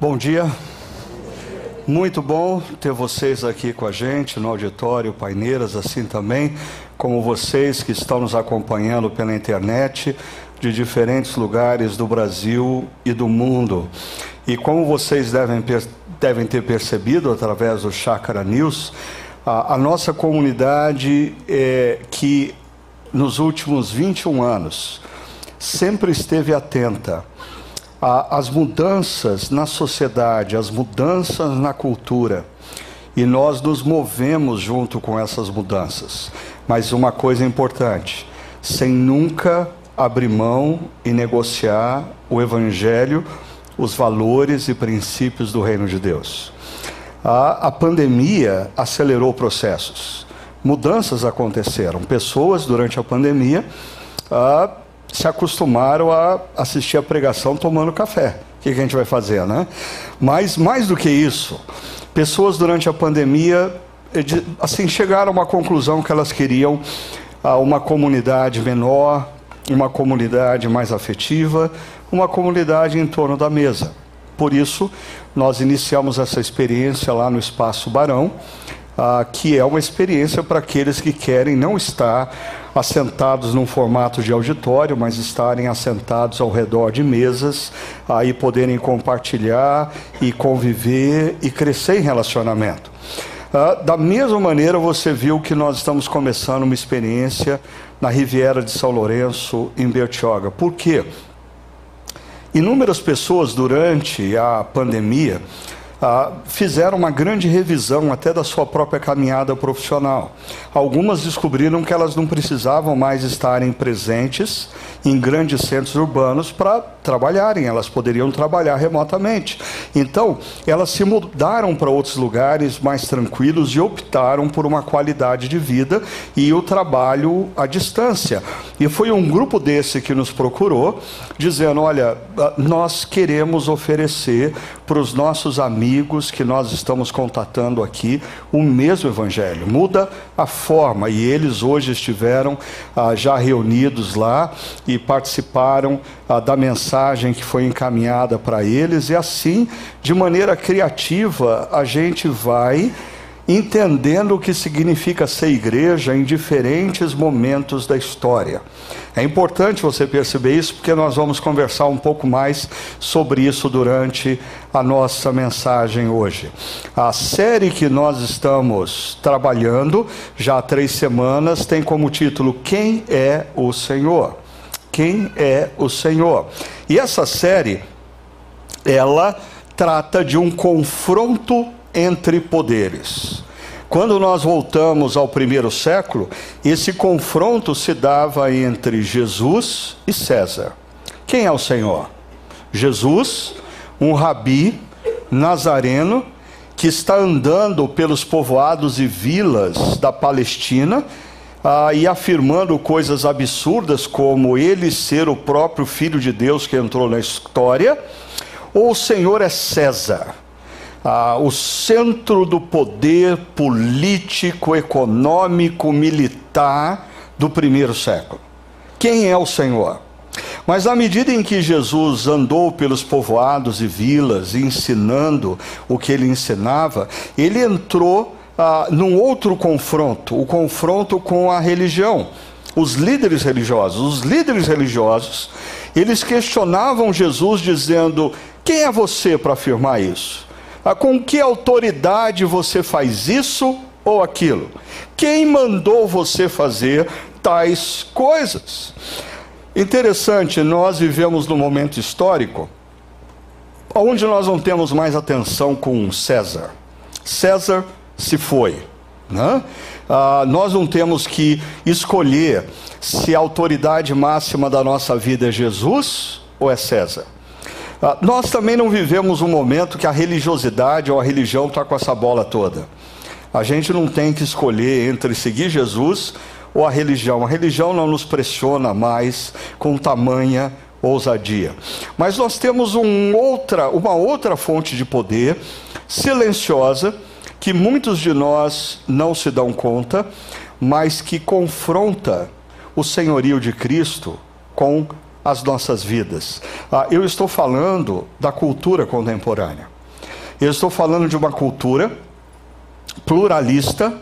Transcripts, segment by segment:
Bom dia. Muito bom ter vocês aqui com a gente no auditório Paineiras, assim também como vocês que estão nos acompanhando pela internet de diferentes lugares do Brasil e do mundo. E como vocês devem, devem ter percebido através do Chácara News, a, a nossa comunidade é, que nos últimos 21 anos sempre esteve atenta às mudanças na sociedade, às mudanças na cultura. E nós nos movemos junto com essas mudanças. Mas uma coisa importante: sem nunca abrir mão e negociar o Evangelho, os valores e princípios do Reino de Deus. A, a pandemia acelerou processos, mudanças aconteceram. Pessoas, durante a pandemia, a, se acostumaram a assistir a pregação tomando café. O que, que a gente vai fazer, né? Mas, mais do que isso, pessoas, durante a pandemia, assim, chegaram a uma conclusão que elas queriam uma comunidade menor, uma comunidade mais afetiva, uma comunidade em torno da mesa. Por isso, nós iniciamos essa experiência lá no Espaço Barão, ah, que é uma experiência para aqueles que querem não estar assentados num formato de auditório, mas estarem assentados ao redor de mesas, aí poderem compartilhar e conviver e crescer em relacionamento. Ah, da mesma maneira, você viu que nós estamos começando uma experiência na Riviera de São Lourenço, em Bertioga. Por quê? Inúmeras pessoas durante a pandemia ah, fizeram uma grande revisão até da sua própria caminhada profissional. Algumas descobriram que elas não precisavam mais estarem presentes em grandes centros urbanos para trabalharem, elas poderiam trabalhar remotamente. Então, elas se mudaram para outros lugares mais tranquilos e optaram por uma qualidade de vida e o trabalho à distância. E foi um grupo desse que nos procurou, dizendo: olha, ah, nós queremos oferecer para os nossos amigos que nós estamos contatando aqui o mesmo evangelho. Muda a forma. E eles hoje estiveram ah, já reunidos lá e participaram ah, da mensagem que foi encaminhada para eles. E assim, de maneira criativa, a gente vai entendendo o que significa ser igreja em diferentes momentos da história. É importante você perceber isso, porque nós vamos conversar um pouco mais sobre isso durante a nossa mensagem hoje. A série que nós estamos trabalhando, já há três semanas, tem como título Quem é o Senhor? Quem é o Senhor? E essa série, ela trata de um confronto entre poderes. Quando nós voltamos ao primeiro século, esse confronto se dava entre Jesus e César. Quem é o Senhor? Jesus, um rabi nazareno que está andando pelos povoados e vilas da Palestina ah, e afirmando coisas absurdas como ele ser o próprio Filho de Deus que entrou na história, ou o Senhor é César? Ah, o centro do poder político, econômico, militar do primeiro século. Quem é o Senhor? Mas à medida em que Jesus andou pelos povoados e vilas, ensinando o que ele ensinava, ele entrou ah, num outro confronto, o confronto com a religião. Os líderes religiosos, os líderes religiosos, eles questionavam Jesus dizendo: quem é você para afirmar isso? Ah, com que autoridade você faz isso ou aquilo? Quem mandou você fazer tais coisas? Interessante, nós vivemos num momento histórico onde nós não temos mais atenção com César. César se foi. Né? Ah, nós não temos que escolher se a autoridade máxima da nossa vida é Jesus ou é César. Ah, nós também não vivemos um momento que a religiosidade ou a religião está com essa bola toda. A gente não tem que escolher entre seguir Jesus ou a religião. A religião não nos pressiona mais com tamanha ousadia. Mas nós temos um outra, uma outra fonte de poder silenciosa que muitos de nós não se dão conta, mas que confronta o senhorio de Cristo com as nossas vidas. Ah, eu estou falando da cultura contemporânea. Eu estou falando de uma cultura pluralista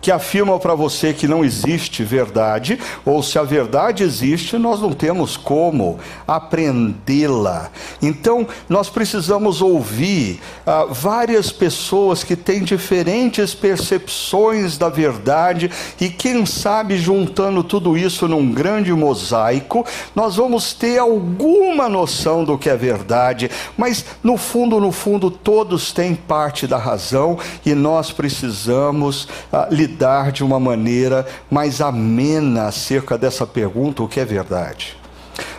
que afirma para você que não existe verdade, ou se a verdade existe, nós não temos como aprendê-la. Então, nós precisamos ouvir ah, várias pessoas que têm diferentes percepções da verdade, e quem sabe, juntando tudo isso num grande mosaico, nós vamos ter alguma noção do que é verdade, mas no fundo, no fundo, todos têm parte da razão e nós precisamos ah, lidar lidar de uma maneira mais amena acerca dessa pergunta: o que é verdade?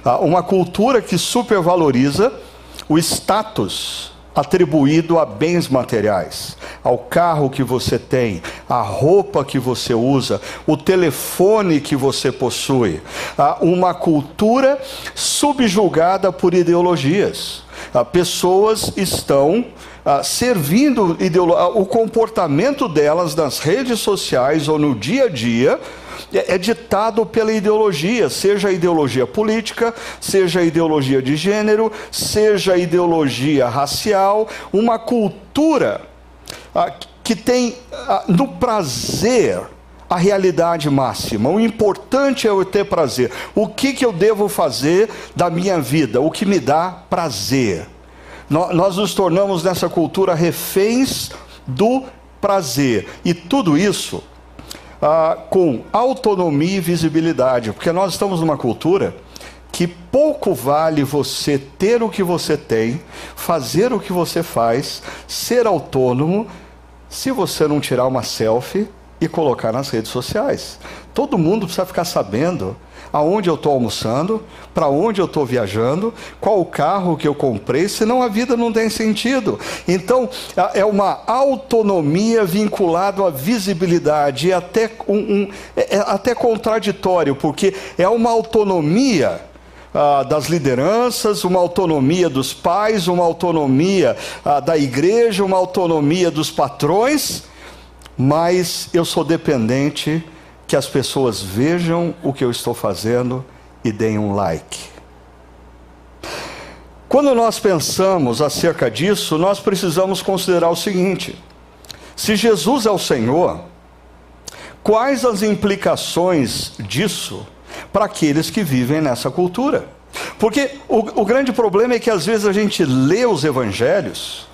Ah, uma cultura que supervaloriza o status atribuído a bens materiais, ao carro que você tem, à roupa que você usa, o telefone que você possui. Ah, uma cultura subjugada por ideologias. Ah, pessoas estão ah, servindo ah, o comportamento delas nas redes sociais ou no dia a dia é, é ditado pela ideologia, seja a ideologia política, seja a ideologia de gênero, seja a ideologia racial, uma cultura que tem no prazer a realidade máxima. O importante é eu ter prazer. O que, que eu devo fazer da minha vida? O que me dá prazer nós nos tornamos nessa cultura reféns do prazer. E tudo isso ah, com autonomia e visibilidade, porque nós estamos numa cultura que pouco vale você ter o que você tem, fazer o que você faz, ser autônomo, se você não tirar uma selfie e colocar nas redes sociais. Todo mundo precisa ficar sabendo aonde eu estou almoçando, para onde eu estou viajando, qual o carro que eu comprei, senão a vida não tem sentido. Então, é uma autonomia vinculada à visibilidade, e até, um, um, é, é até contraditório, porque é uma autonomia. Ah, das lideranças, uma autonomia dos pais, uma autonomia ah, da igreja, uma autonomia dos patrões, mas eu sou dependente que as pessoas vejam o que eu estou fazendo e deem um like. Quando nós pensamos acerca disso, nós precisamos considerar o seguinte: se Jesus é o Senhor, quais as implicações disso para aqueles que vivem nessa cultura? Porque o, o grande problema é que às vezes a gente lê os evangelhos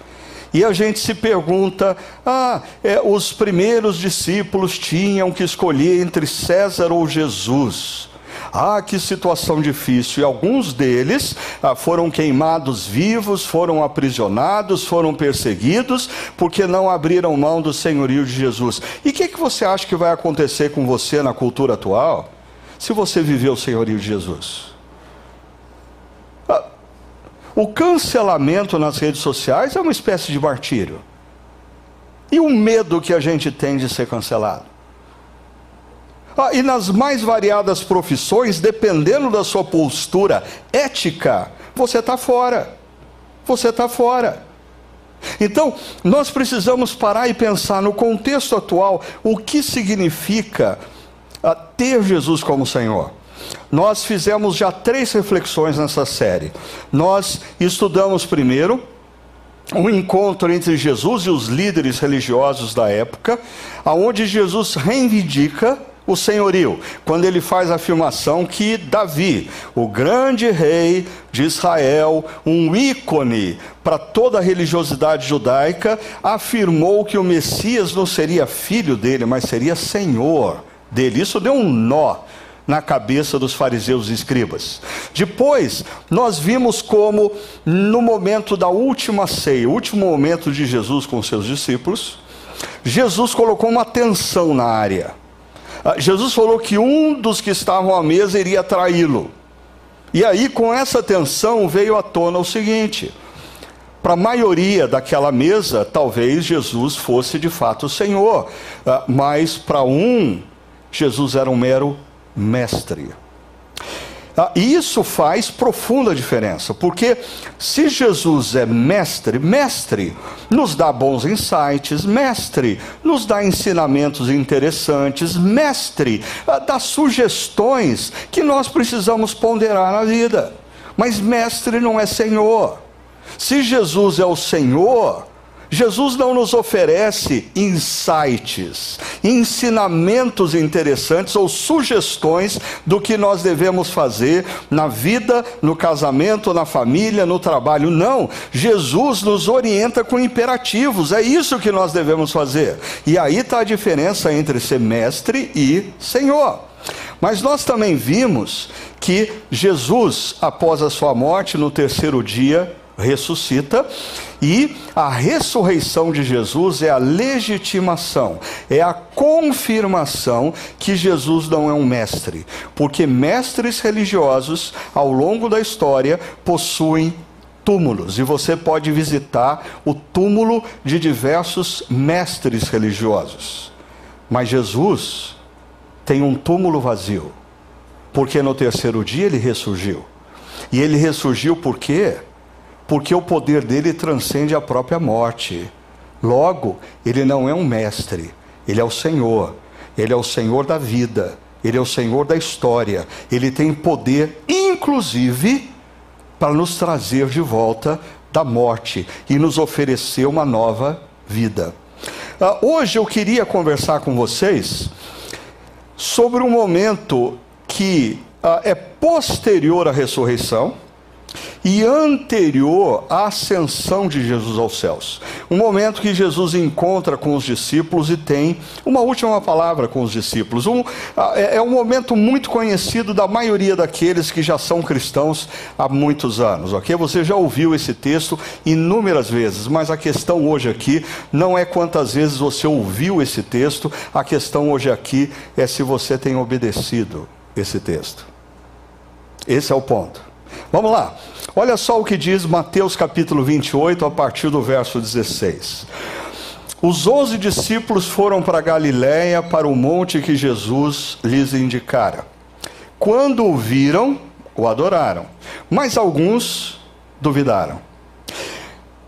e a gente se pergunta: ah, é, os primeiros discípulos tinham que escolher entre César ou Jesus. Ah, que situação difícil. E alguns deles ah, foram queimados vivos, foram aprisionados, foram perseguidos, porque não abriram mão do senhorio de Jesus. E o que, que você acha que vai acontecer com você na cultura atual, se você viver o senhorio de Jesus? O cancelamento nas redes sociais é uma espécie de martírio. E o medo que a gente tem de ser cancelado? Ah, e nas mais variadas profissões, dependendo da sua postura ética, você está fora. Você está fora. Então, nós precisamos parar e pensar no contexto atual o que significa ah, ter Jesus como Senhor. Nós fizemos já três reflexões nessa série. Nós estudamos primeiro um encontro entre Jesus e os líderes religiosos da época, aonde Jesus reivindica o senhorio, quando ele faz a afirmação que Davi, o grande rei de Israel, um ícone para toda a religiosidade judaica, afirmou que o Messias não seria filho dele, mas seria senhor dele. Isso deu um nó na cabeça dos fariseus e escribas. Depois, nós vimos como, no momento da última ceia, o último momento de Jesus com seus discípulos, Jesus colocou uma tensão na área. Ah, Jesus falou que um dos que estavam à mesa iria traí-lo. E aí, com essa tensão, veio à tona o seguinte: para a maioria daquela mesa, talvez Jesus fosse de fato o Senhor, ah, mas para um, Jesus era um mero mestre. Ah, e isso faz profunda diferença, porque se Jesus é mestre, mestre nos dá bons insights, mestre nos dá ensinamentos interessantes, mestre ah, dá sugestões que nós precisamos ponderar na vida. Mas mestre não é Senhor. Se Jesus é o Senhor, Jesus não nos oferece insights, ensinamentos interessantes ou sugestões do que nós devemos fazer na vida, no casamento, na família, no trabalho. Não, Jesus nos orienta com imperativos, é isso que nós devemos fazer. E aí está a diferença entre ser mestre e senhor. Mas nós também vimos que Jesus, após a sua morte, no terceiro dia, ressuscita e a ressurreição de Jesus é a legitimação, é a confirmação que Jesus não é um mestre, porque mestres religiosos ao longo da história possuem túmulos e você pode visitar o túmulo de diversos mestres religiosos. Mas Jesus tem um túmulo vazio, porque no terceiro dia ele ressurgiu. E ele ressurgiu por quê? Porque o poder dele transcende a própria morte. Logo, ele não é um mestre, ele é o Senhor, ele é o Senhor da vida, ele é o Senhor da história, ele tem poder, inclusive, para nos trazer de volta da morte e nos oferecer uma nova vida. Uh, hoje eu queria conversar com vocês sobre um momento que uh, é posterior à ressurreição e anterior à ascensão de Jesus aos céus. Um momento que Jesus encontra com os discípulos e tem uma última palavra com os discípulos. Um, é, é um momento muito conhecido da maioria daqueles que já são cristãos há muitos anos, ok? Você já ouviu esse texto inúmeras vezes, mas a questão hoje aqui não é quantas vezes você ouviu esse texto, a questão hoje aqui é se você tem obedecido esse texto. Esse é o ponto. Vamos lá. Olha só o que diz Mateus capítulo 28, a partir do verso 16. Os onze discípulos foram para Galiléia, para o monte que Jesus lhes indicara. Quando o viram, o adoraram, mas alguns duvidaram.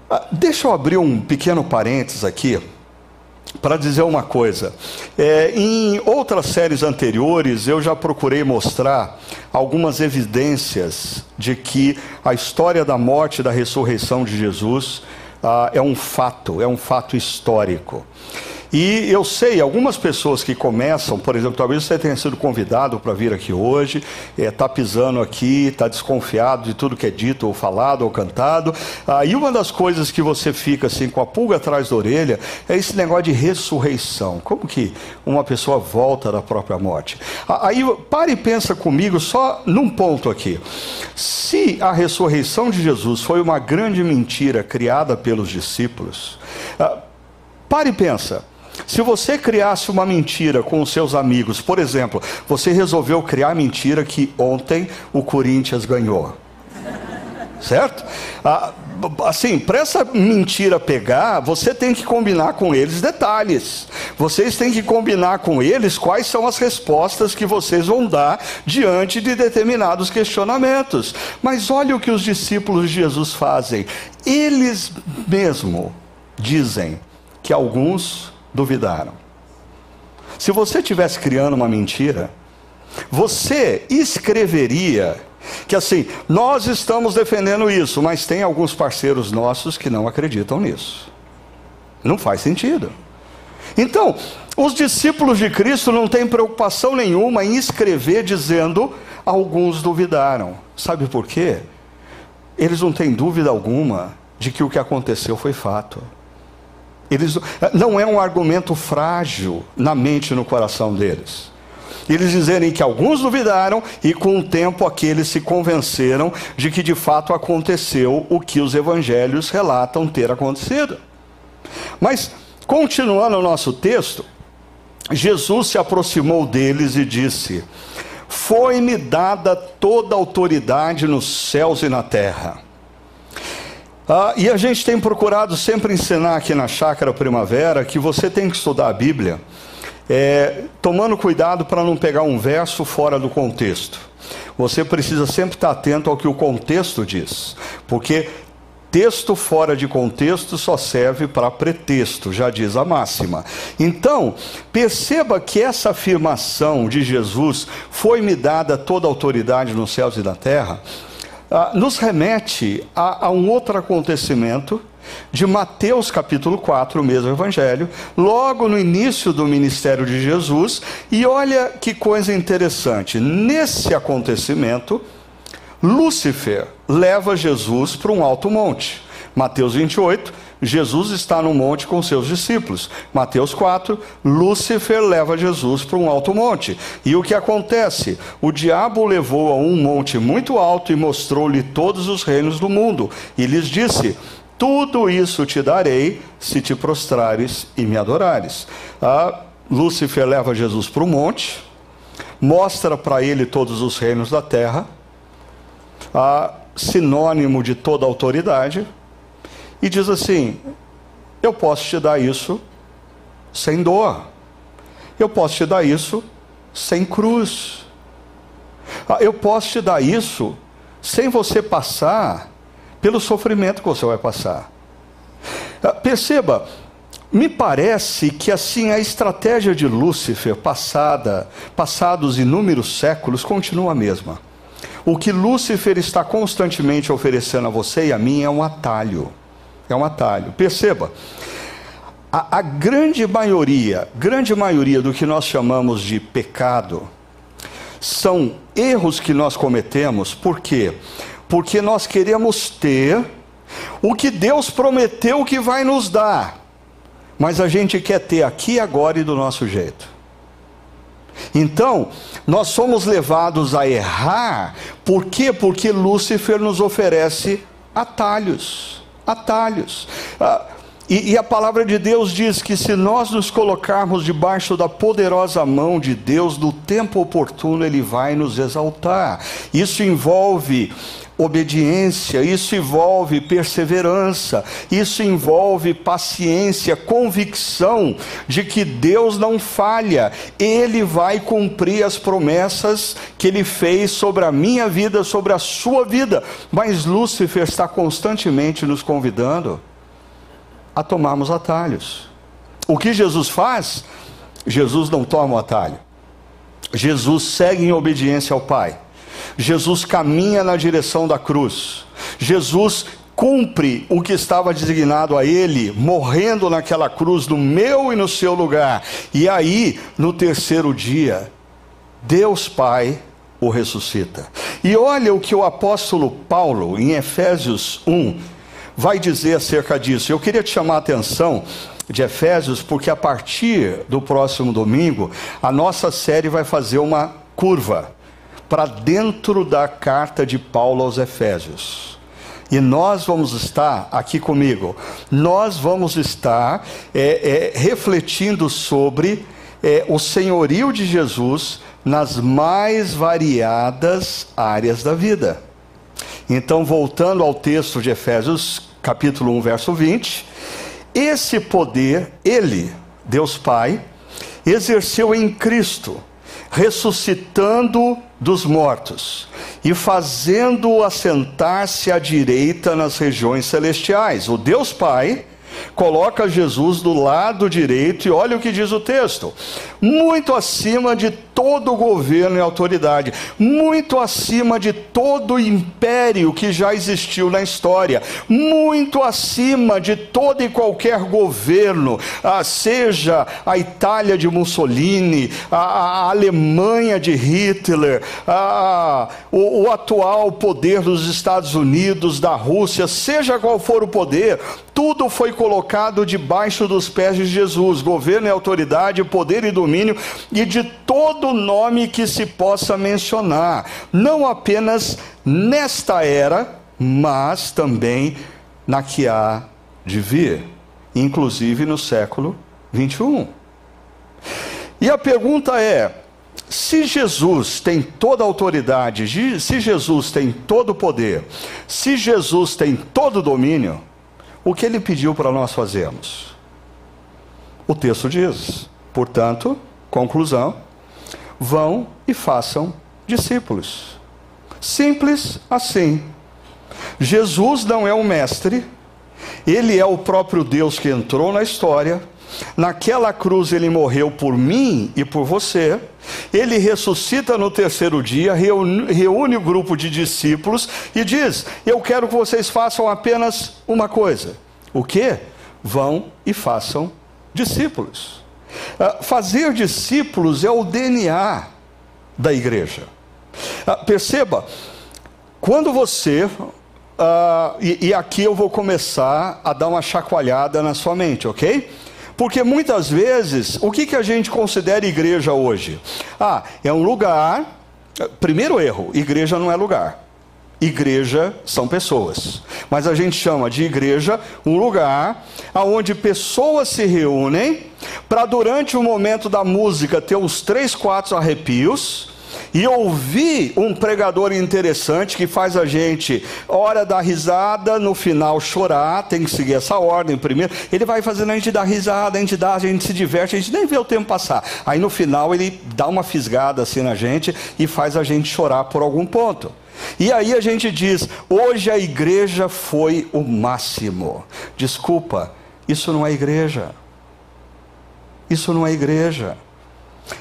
Ah, deixa eu abrir um pequeno parênteses aqui para dizer uma coisa. É, em outras séries anteriores, eu já procurei mostrar algumas evidências de que a história da morte e da ressurreição de Jesus ah, é um fato, é um fato histórico. E eu sei, algumas pessoas que começam, por exemplo, talvez você tenha sido convidado para vir aqui hoje, está é, pisando aqui, está desconfiado de tudo que é dito ou falado ou cantado. Ah, e uma das coisas que você fica assim com a pulga atrás da orelha é esse negócio de ressurreição. Como que uma pessoa volta da própria morte? Ah, aí pare e pensa comigo só num ponto aqui. Se a ressurreição de Jesus foi uma grande mentira criada pelos discípulos, ah, pare e pensa. Se você criasse uma mentira com os seus amigos, por exemplo, você resolveu criar a mentira que ontem o Corinthians ganhou. Certo? Ah, assim, para essa mentira pegar, você tem que combinar com eles detalhes. Vocês têm que combinar com eles quais são as respostas que vocês vão dar diante de determinados questionamentos. Mas olha o que os discípulos de Jesus fazem. Eles mesmo dizem que alguns duvidaram. Se você estivesse criando uma mentira, você escreveria que assim, nós estamos defendendo isso, mas tem alguns parceiros nossos que não acreditam nisso. Não faz sentido. Então, os discípulos de Cristo não têm preocupação nenhuma em escrever dizendo alguns duvidaram. Sabe por quê? Eles não têm dúvida alguma de que o que aconteceu foi fato. Eles, não é um argumento frágil na mente e no coração deles. Eles dizerem que alguns duvidaram e com o tempo aqueles se convenceram de que de fato aconteceu o que os evangelhos relatam ter acontecido. Mas, continuando o nosso texto, Jesus se aproximou deles e disse: Foi-me dada toda a autoridade nos céus e na terra. Ah, e a gente tem procurado sempre ensinar aqui na Chácara Primavera que você tem que estudar a Bíblia, é, tomando cuidado para não pegar um verso fora do contexto. você precisa sempre estar atento ao que o contexto diz, porque texto fora de contexto só serve para pretexto, já diz a máxima. Então, perceba que essa afirmação de Jesus foi-me dada toda autoridade nos céus e na terra, ah, nos remete a, a um outro acontecimento de Mateus capítulo 4, o mesmo evangelho, logo no início do ministério de Jesus, e olha que coisa interessante, nesse acontecimento, Lúcifer leva Jesus para um alto monte. Mateus 28, Jesus está no monte com seus discípulos. Mateus 4, Lúcifer leva Jesus para um alto monte. E o que acontece? O diabo levou a um monte muito alto e mostrou-lhe todos os reinos do mundo. E lhes disse: tudo isso te darei se te prostrares e me adorares. Ah, Lúcifer leva Jesus para o monte, mostra para ele todos os reinos da terra, ah, sinônimo de toda autoridade, e diz assim: Eu posso te dar isso sem dor, eu posso te dar isso sem cruz, ah, eu posso te dar isso sem você passar pelo sofrimento que você vai passar. Ah, perceba, me parece que assim a estratégia de Lúcifer passada, passados inúmeros séculos, continua a mesma. O que Lúcifer está constantemente oferecendo a você e a mim é um atalho. É um atalho. Perceba, a, a grande maioria, grande maioria do que nós chamamos de pecado, são erros que nós cometemos, por quê? porque nós queremos ter o que Deus prometeu que vai nos dar, mas a gente quer ter aqui, agora e do nosso jeito. Então, nós somos levados a errar, por quê? Porque Lúcifer nos oferece atalhos. Atalhos. Ah, e, e, a palavra de Deus diz que se nós nos colocarmos debaixo da poderosa mão de Deus, no tempo oportuno Ele vai nos exaltar. Isso envolve obediência, isso envolve perseverança, isso envolve paciência, convicção de que Deus não falha, Ele vai cumprir as promessas que Ele fez sobre a minha vida, sobre a sua vida. Mas Lúcifer está constantemente nos convidando a tomarmos atalhos. O que Jesus faz? Jesus não toma o atalho. Jesus segue em obediência ao Pai. Jesus caminha na direção da cruz. Jesus cumpre o que estava designado a ele, morrendo naquela cruz no meu e no seu lugar. E aí, no terceiro dia, Deus Pai o ressuscita. E olha o que o apóstolo Paulo, em Efésios 1, vai dizer acerca disso. Eu queria te chamar a atenção de Efésios, porque a partir do próximo domingo, a nossa série vai fazer uma curva para dentro da carta de Paulo aos Efésios. E nós vamos estar, aqui comigo, nós vamos estar é, é, refletindo sobre é, o senhorio de Jesus nas mais variadas áreas da vida. Então, voltando ao texto de Efésios, capítulo 1, verso 20, esse poder, ele, Deus Pai, exerceu em Cristo ressuscitando dos mortos e fazendo-o assentar-se à direita nas regiões celestiais. O Deus Pai coloca Jesus do lado direito e olha o que diz o texto: muito acima de todo governo e autoridade, muito acima de todo império que já existiu na história, muito acima de todo e qualquer governo, ah, seja a Itália de Mussolini, a, Alemanha de Hitler, a, o, o atual poder dos Estados Unidos, da Rússia, seja qual for o poder, tudo foi colocado debaixo dos pés de Jesus. Governo e autoridade, poder e domínio, e de todo todo nome que se possa mencionar, não apenas nesta era, mas também na que há de vir, inclusive no século 21. E a pergunta é: se Jesus tem toda a autoridade, se Jesus tem todo o poder, se Jesus tem todo o domínio, o que ele pediu para nós fazermos? O texto diz, portanto, conclusão, vão e façam discípulos. Simples assim. Jesus não é um mestre, ele é o próprio Deus que entrou na história. Naquela cruz ele morreu por mim e por você. Ele ressuscita no terceiro dia, reúne, o grupo de discípulos e diz: Eu quero que vocês façam apenas uma coisa. O que? Vão e façam discípulos. Uh, fazer discípulos é o DNA da igreja. Uh, perceba, quando você, uh, e, e aqui eu vou começar a dar uma chacoalhada na sua mente, ok? Porque muitas vezes, o que, que a gente considera igreja hoje? Ah, é um lugar. Primeiro erro: igreja não é lugar. Igreja são pessoas. Mas a gente chama de igreja um lugar onde pessoas se reúnem para, durante o momento da música, ter uns três, quatro arrepios e ouvir um pregador interessante que faz a gente, hora da risada, no final chorar, tem que seguir essa ordem primeiro. Ele vai fazendo a gente dar risada, a gente dá, a gente se diverte, a gente nem vê o tempo passar. Aí no final ele dá uma fisgada assim na gente e faz a gente chorar por algum ponto. E aí a gente diz: hoje a igreja foi o máximo. Desculpa, isso não é igreja. Isso não é igreja.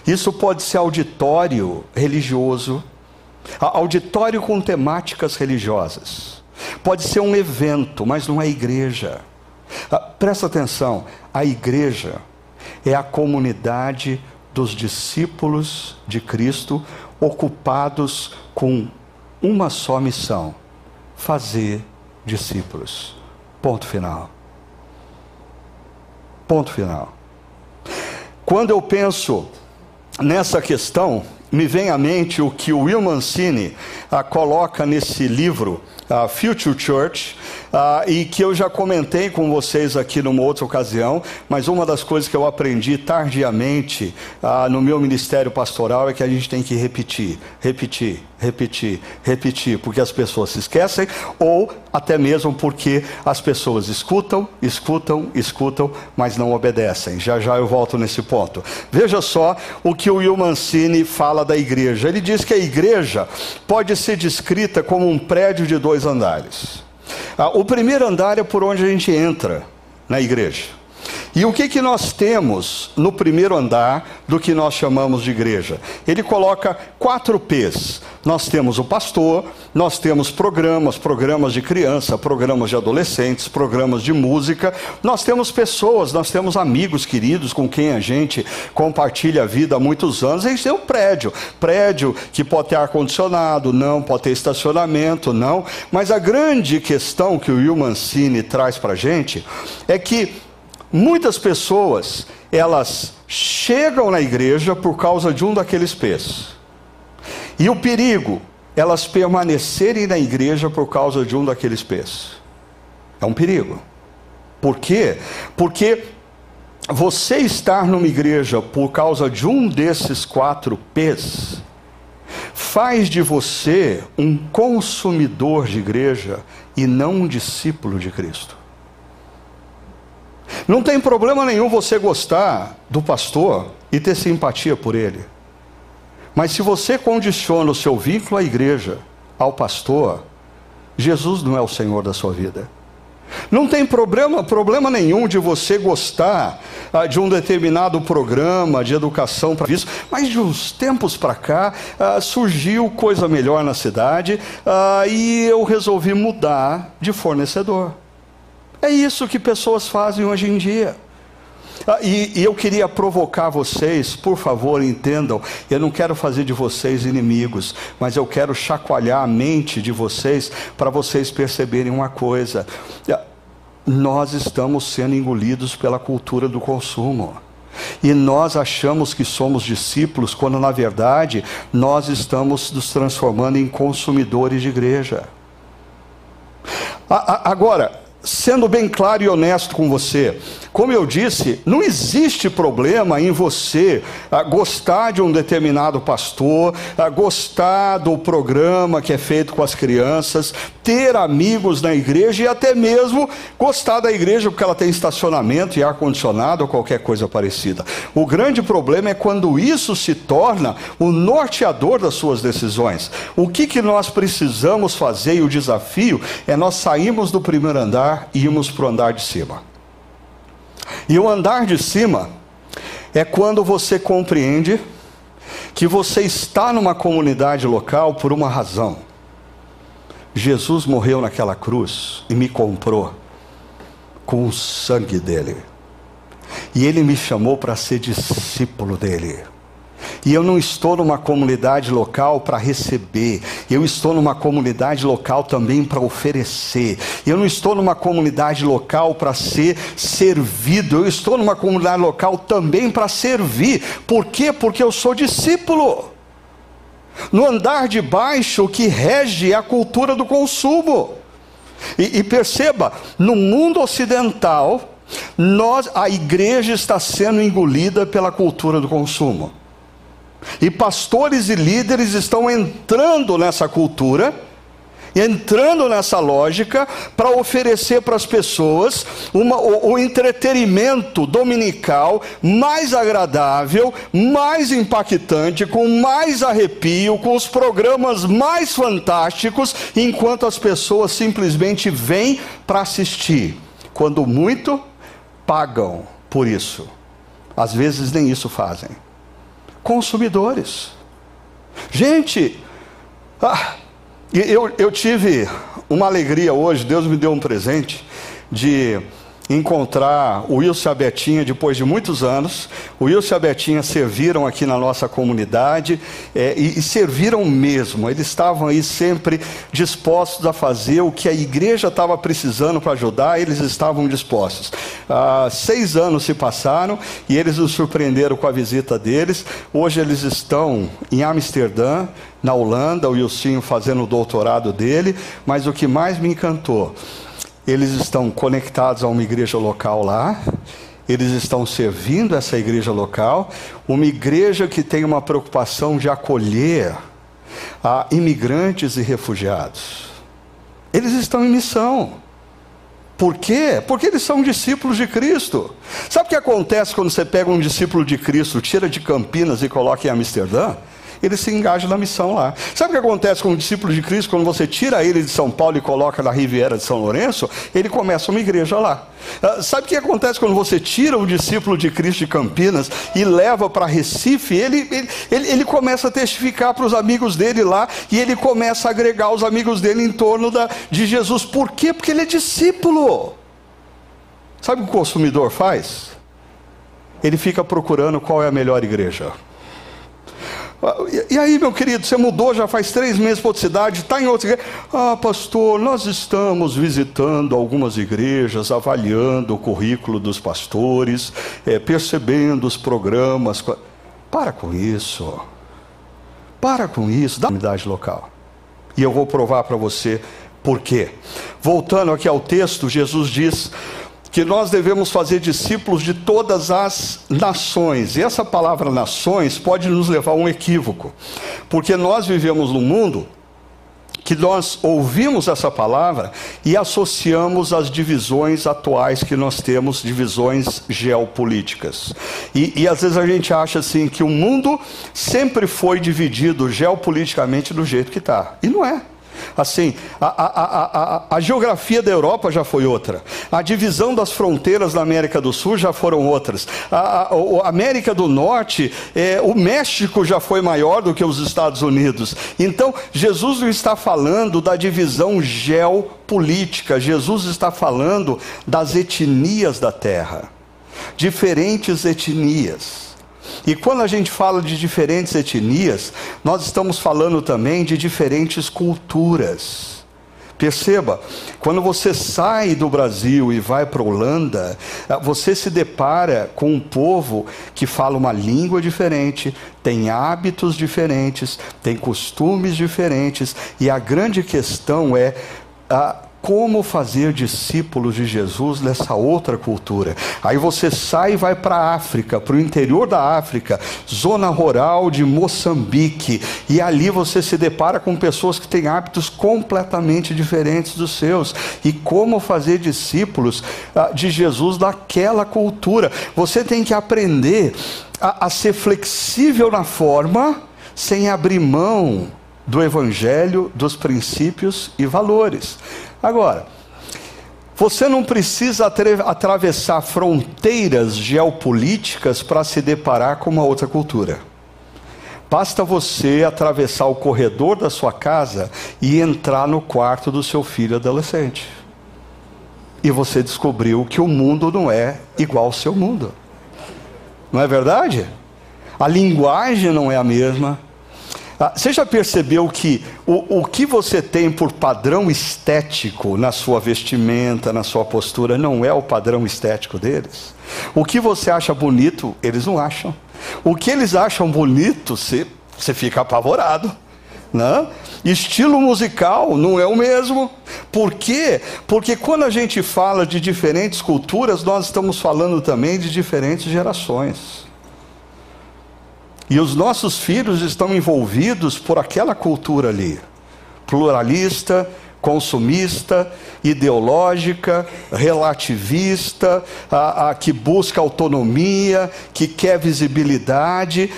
Isso pode ser auditório religioso, auditório com temáticas religiosas. Pode ser um evento, mas não é igreja. Ah, presta atenção: a igreja é a comunidade dos discípulos de Cristo ocupados com uma só missão: fazer discípulos. Ponto final. Ponto final. Quando eu penso nessa questão, me vem à mente o que o Will Mancini ah, coloca nesse livro, ah, Future Church, ah, e que eu já comentei com vocês aqui numa outra ocasião, mas uma das coisas que eu aprendi tardiamente ah, no meu ministério pastoral é que a gente tem que repetir, repetir, repetir, repetir, porque as pessoas se esquecem, ou até mesmo porque as pessoas escutam, escutam, escutam, mas não obedecem. Já já eu volto nesse ponto. Veja só o que o Will Mancini fala da igreja. Ele diz que a igreja pode ser descrita como um prédio de dois andares. Ah, o primeiro andar é por onde a gente entra na igreja. E o que, que nós temos no primeiro andar do que nós chamamos de igreja? Ele coloca quatro P's. Nós temos o pastor, nós temos programas, programas de criança, programas de adolescentes, programas de música, nós temos pessoas, nós temos amigos queridos com quem a gente compartilha a vida há muitos anos. A gente tem um prédio, prédio que pode ter ar-condicionado, não, pode ter estacionamento, não. Mas a grande questão que o Will Mancini traz para a gente é que Muitas pessoas, elas chegam na igreja por causa de um daqueles pés. E o perigo, elas permanecerem na igreja por causa de um daqueles pés. É um perigo. Por quê? Porque você estar numa igreja por causa de um desses quatro P's faz de você um consumidor de igreja e não um discípulo de Cristo. Não tem problema nenhum você gostar do pastor e ter simpatia por ele. Mas se você condiciona o seu vínculo à igreja, ao pastor, Jesus não é o Senhor da sua vida. Não tem problema, problema nenhum de você gostar ah, de um determinado programa de educação para isso, mas de uns tempos para cá ah, surgiu coisa melhor na cidade ah, e eu resolvi mudar de fornecedor. É isso que pessoas fazem hoje em dia. Ah, e, e, eu queria provocar vocês, por favor, entendam. Eu não quero fazer de vocês inimigos, mas eu quero chacoalhar a mente de vocês para vocês perceberem uma coisa: ah, nós estamos sendo engolidos pela cultura do consumo. E nós achamos que somos discípulos, quando na verdade nós estamos nos transformando em consumidores de igreja. Agora, sendo bem claro e honesto com você, como eu disse, não existe problema em você ah, gostar de um determinado pastor, ah, gostar do programa que é feito com as crianças, ter amigos na igreja e até mesmo gostar da igreja porque ela tem estacionamento e ar-condicionado ou qualquer coisa parecida. O grande problema é quando isso se torna o norteador das suas decisões. O que, que nós precisamos fazer e o desafio é nós sairmos do primeiro andar e irmos para o andar de cima. E o andar de cima é quando você compreende que você está numa comunidade local por uma razão. Jesus morreu naquela cruz e me comprou com o sangue dele. E ele me chamou para ser discípulo dele. E eu não estou numa comunidade local para receber, eu estou numa comunidade local também para oferecer. Eu não estou numa comunidade local para ser servido, eu estou numa comunidade local também para servir. Por quê? Porque eu sou discípulo. No andar de baixo, o que rege é a cultura do consumo. E, e perceba, no mundo ocidental, nós, a igreja está sendo engolida pela cultura do consumo. E pastores e líderes estão entrando nessa cultura, entrando nessa lógica, para oferecer para as pessoas uma, o, o entretenimento dominical mais agradável, mais impactante, com mais arrepio, com os programas mais fantásticos, enquanto as pessoas simplesmente vêm para assistir. Quando muito, pagam por isso. Às vezes nem isso fazem consumidores. Gente, ah, eu, eu tive uma alegria hoje, Deus me deu um presente de encontrar o Wilson e a Betinha depois de muitos anos. O Wilson e a Betinha serviram aqui na nossa comunidade é, e, e, serviram mesmo. Eles estavam aí sempre dispostos a fazer o que a igreja estava precisando para ajudar, eles estavam dispostos. Ah, seis anos se passaram e eles nos surpreenderam com a visita deles. Hoje eles estão em Amsterdã, na Holanda, o Wilson fazendo o doutorado dele, mas o que mais me encantou eles estão conectados a uma igreja local lá, eles estão servindo essa igreja local, uma igreja que tem uma preocupação de acolher a imigrantes e refugiados. Eles estão em missão. Por quê? Porque eles são discípulos de Cristo. Sabe o que acontece quando você pega um discípulo de Cristo, tira de Campinas e coloca em Amsterdã? Ele se engaja na missão lá. Sabe o que acontece com o discípulo de Cristo quando você tira ele de São Paulo e coloca na Riviera de São Lourenço? Ele começa uma igreja lá. Ah, sabe o que acontece quando você tira o discípulo de Cristo de Campinas e leva para Recife? Ele, ele, ele, ele, começa a testificar para os amigos dele lá e ele começa a agregar os amigos dele em torno da, de Jesus. Por quê? Porque ele é discípulo. Sabe o que o consumidor faz? Ele fica procurando qual é a melhor igreja. E aí, meu querido, você mudou já faz três meses para outra cidade, está em outra igreja. Ah, pastor, nós estamos visitando algumas igrejas, avaliando o currículo dos pastores, é, percebendo os programas. Para com isso. Para com isso, da comunidade local. E eu vou provar para você por quê. Voltando aqui ao texto, Jesus diz: que nós devemos fazer discípulos de todas as nações. E essa palavra nações pode nos levar a um equívoco, porque nós vivemos num mundo que nós ouvimos essa palavra e associamos às divisões atuais que nós temos, divisões geopolíticas. E, e às vezes a gente acha assim que o mundo sempre foi dividido geopoliticamente do jeito que está. E não é. Assim, a, a, a, a, geografia da Europa já foi outra. A divisão das fronteiras da América do Sul já foram outras. A, América do Norte, é, o México já foi maior do que os Estados Unidos. Então, Jesus não está falando da divisão geopolítica, Jesus está falando das etnias da terra. Diferentes etnias. E quando a gente fala de diferentes etnias, nós estamos falando também de diferentes culturas. Perceba, quando você sai do Brasil e vai para a Holanda, eh, você se depara com um povo que fala uma língua diferente, tem hábitos diferentes, tem costumes diferentes, e a grande questão é a como fazer discípulos de Jesus nessa outra cultura. Aí você sai e vai para a África, para o interior da África, zona rural de Moçambique, e ali você se depara com pessoas que têm hábitos completamente diferentes dos seus. E como fazer discípulos ah, de Jesus daquela cultura. Você tem que aprender a, a ser flexível na forma, sem abrir mão do Evangelho, dos princípios e valores. Agora, você não precisa atravessar fronteiras geopolíticas para se deparar com uma outra cultura. Basta você atravessar o corredor da sua casa e entrar no quarto do seu filho adolescente. E você descobriu que o mundo não é igual ao seu mundo. Não é verdade? A linguagem não é a mesma, você já percebeu que o, o que você tem por padrão estético na sua vestimenta, na sua postura, não é o padrão estético deles? O que você acha bonito, eles não acham. O que eles acham bonito, você, você fica apavorado. Né? Estilo musical não é o mesmo. Por quê? Porque quando a gente fala de diferentes culturas, nós estamos falando também de diferentes gerações. E os nossos filhos estão envolvidos por aquela cultura ali, pluralista, consumista, ideológica, relativista, a, a, que busca autonomia, que quer visibilidade.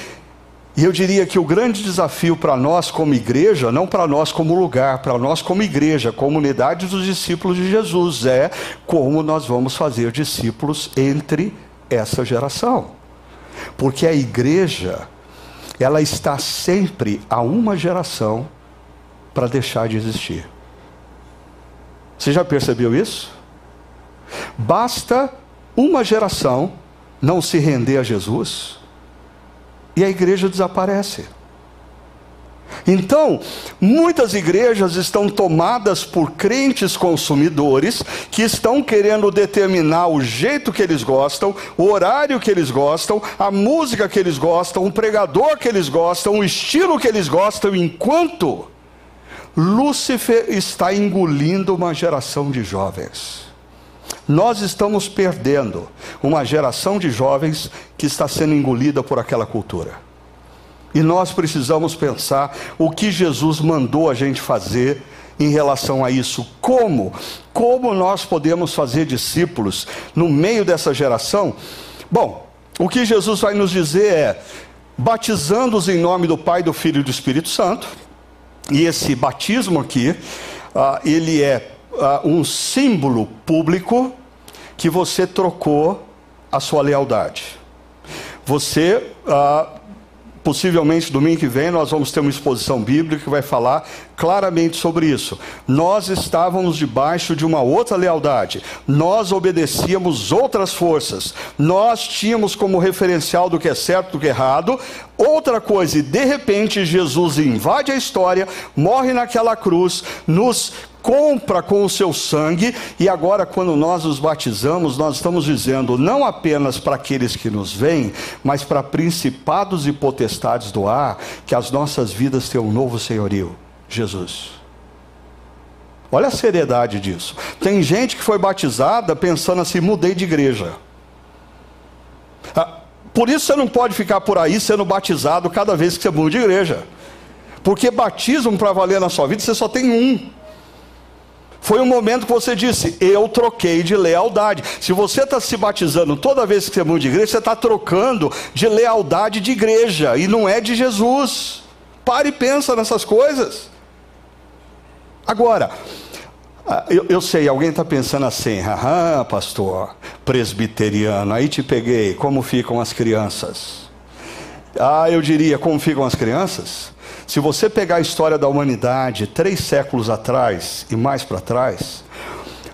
E eu diria que o grande desafio para nós como igreja, não para nós como lugar, para nós como igreja, comunidade dos discípulos de Jesus, é como nós vamos fazer discípulos entre essa geração. Porque a igreja ela está sempre a uma geração para deixar de existir. Você já percebeu isso? Basta uma geração não se render a Jesus e a igreja desaparece. Então, muitas igrejas estão tomadas por crentes consumidores que estão querendo determinar o jeito que eles gostam, o horário que eles gostam, a música que eles gostam, o pregador que eles gostam, o estilo que eles gostam, enquanto Lúcifer está engolindo uma geração de jovens. Nós estamos perdendo uma geração de jovens que está sendo engolida por aquela cultura. E nós precisamos pensar o que Jesus mandou a gente fazer em relação a isso. Como? Como nós podemos fazer discípulos no meio dessa geração? Bom, o que Jesus vai nos dizer é: batizando-os em nome do Pai, do Filho e do Espírito Santo. E esse batismo aqui, uh, ele é uh, um símbolo público que você trocou a sua lealdade. Você uh, Possivelmente domingo que vem nós vamos ter uma exposição bíblica que vai falar claramente sobre isso. Nós estávamos debaixo de uma outra lealdade. Nós obedecíamos outras forças. Nós tínhamos como referencial do que é certo, do que é errado, outra coisa. E de repente Jesus invade a história, morre naquela cruz, nos compra com o seu sangue, e agora, quando nós os batizamos, nós estamos dizendo não apenas para aqueles que nos veem, mas para principados e potestades do ar, que as nossas vidas tenham um novo senhorio: Jesus. Olha a seriedade disso. Tem gente que foi batizada pensando assim: mudei de igreja. Ah, por isso você não pode ficar por aí sendo batizado cada vez que você muda de igreja. Porque batismo para valer na sua vida você só tem um. Foi um momento que você disse: Eu troquei de lealdade. Se você está se batizando toda vez que você muda de igreja, você está trocando de lealdade de igreja e não é de Jesus. Pare e pensa nessas coisas. Agora, ah, eu, eu sei, alguém está pensando assim, ah, pastor, presbiteriano, aí te peguei, como ficam as crianças? Ah, eu diria, como ficam as crianças? Se você pegar a história da humanidade três séculos atrás e mais para trás,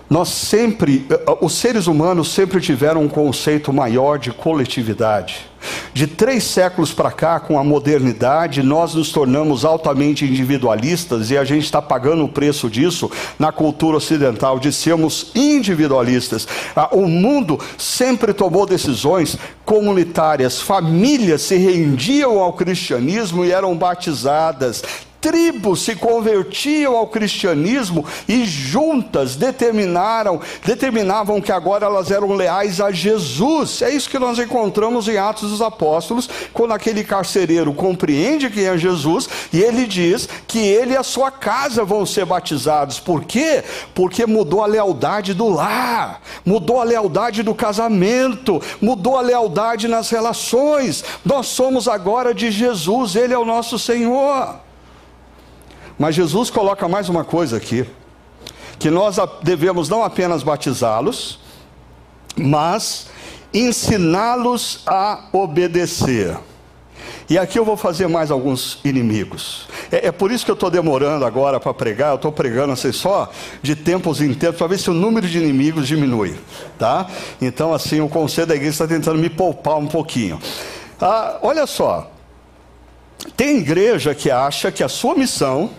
nós sempre, eh, os seres humanos sempre tiveram um conceito maior de coletividade. De três séculos para cá, com a modernidade, nós nos tornamos altamente individualistas e a gente está pagando o preço disso na cultura ocidental, de sermos individualistas. Ah, o mundo sempre tomou decisões comunitárias, famílias se rendiam ao cristianismo e eram batizadas, tribos se convertiam ao cristianismo e juntas determinaram, determinavam que agora elas eram leais a Jesus. É isso que nós encontramos em Atos dos Apóstolos, quando aquele carcereiro compreende quem é Jesus e ele diz que ele e a sua casa vão ser batizados. Por quê? Porque mudou a lealdade do lar, mudou a lealdade do casamento, mudou a lealdade nas relações. Nós somos agora de Jesus, ele é o nosso Senhor. Mas Jesus coloca mais uma coisa aqui: que nós devemos não apenas batizá-los, mas ensiná-los a obedecer. E aqui eu vou fazer mais alguns inimigos. É, é por isso que eu estou demorando agora para pregar. Eu estou pregando assim só de tempos em tempos para ver se o número de inimigos diminui, tá? Então assim o conselho da igreja está tentando me poupar um pouquinho. Ah, olha só, tem igreja que acha que a sua missão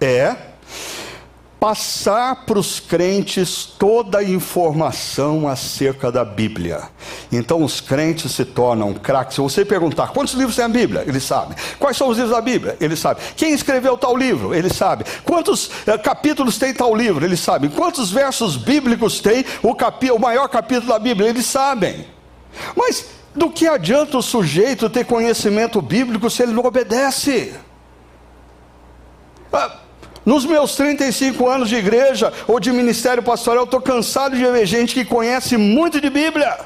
é passar para os crentes toda a informação acerca da Bíblia. Então os crentes se tornam craques. Se você perguntar quantos livros tem a Bíblia, ele sabe. Quais são os livros da Bíblia? Ele sabe. Quem escreveu tal livro? Ele sabe. Quantos eh, capítulos tem tal livro? Ele sabe. Quantos versos bíblicos tem o, capi, o maior capítulo da Bíblia? Eles sabem. Mas do que adianta o sujeito ter conhecimento bíblico se ele não obedece? Nos meus 35 anos de igreja ou de ministério pastoral, eu estou cansado de ver gente que conhece muito de Bíblia,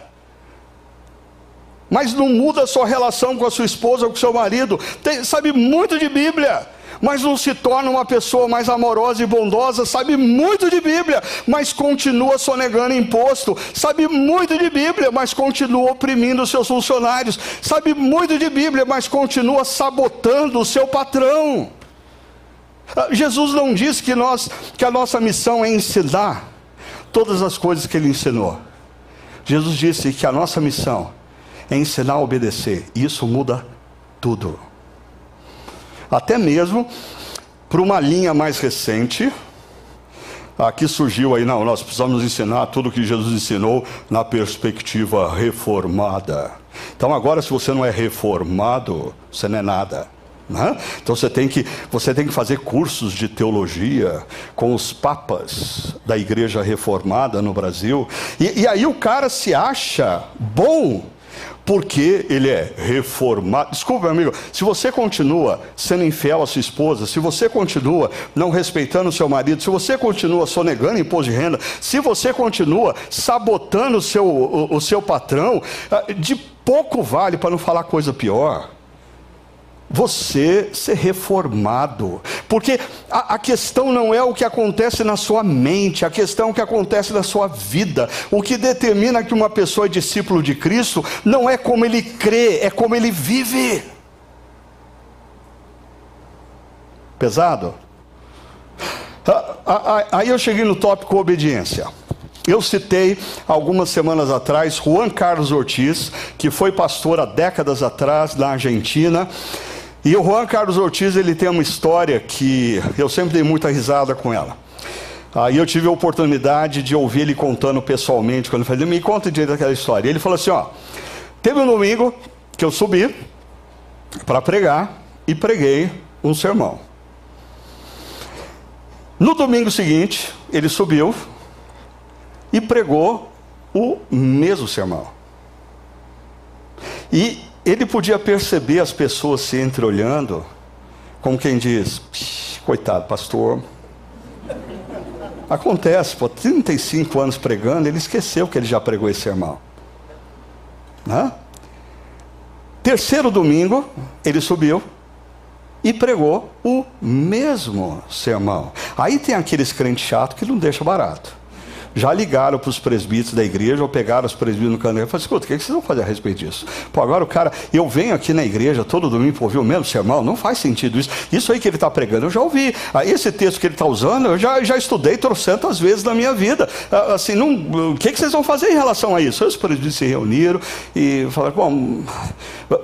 mas não muda a sua relação com a sua esposa ou com o seu marido, Tem, sabe muito de Bíblia, mas não se torna uma pessoa mais amorosa e bondosa, sabe muito de Bíblia, mas continua sonegando imposto, sabe muito de Bíblia, mas continua oprimindo os seus funcionários, sabe muito de Bíblia, mas continua sabotando o seu patrão. Ah, Jesus não disse que, nós, que a nossa missão é ensinar todas as coisas que ele ensinou. Jesus disse que a nossa missão é ensinar a obedecer. E isso muda tudo. Até mesmo para uma linha mais recente, aqui surgiu aí, não, nós precisamos ensinar tudo o que Jesus ensinou na perspectiva reformada. Então agora, se você não é reformado, você não é nada. Né? Então você tem, que, você tem que fazer cursos de teologia com os papas da igreja reformada no Brasil. E, e aí o cara se acha bom porque ele é reformado. Desculpa, meu amigo, se você continua sendo infiel à sua esposa, se você continua não respeitando o seu marido, se você continua sonegando imposto de renda, se você continua sabotando o seu, o, o seu patrão, ah, de pouco vale para não falar coisa pior você ser reformado. Porque a, a, questão não é o que acontece na sua mente, a questão é o que acontece na sua vida. O que determina que uma pessoa é discípulo de Cristo não é como ele crê, é como ele vive. Pesado? Aí eu cheguei no tópico obediência. Eu citei algumas semanas atrás Juan Carlos Ortiz, que foi pastor há décadas atrás na Argentina e o Juan Carlos Ortiz, ele tem uma história que eu sempre dei muita risada com ela. Aí eu tive a oportunidade de ouvir ele contando pessoalmente, quando ele falou, me conta direito aquela história. Ele falou assim, ó, teve um domingo que eu subi para pregar e preguei um sermão. No domingo seguinte, ele subiu e pregou o mesmo sermão. E ele podia perceber as pessoas se entreolhando, como quem diz: coitado, pastor. Acontece, por 35 anos pregando, ele esqueceu que ele já pregou esse sermão. Né? Terceiro domingo, ele subiu e pregou o mesmo sermão. Aí tem aqueles crentes chatos que não deixa barato já ligaram para os presbíteros da igreja ou pegaram os presbíteros no canal e falaram: escuta, o que, vocês vão fazer a respeito disso? Pô, agora o cara, eu venho aqui na igreja todo domingo para ouvir o mesmo sermão, não faz sentido isso. Isso aí que ele está pregando, eu já ouvi. Ah, esse texto que ele está usando, eu já, já estudei trocentas vezes na minha vida. Ah, assim, não, o que, que vocês vão fazer em relação a isso? Os presbíteros se reuniram e falaram: bom,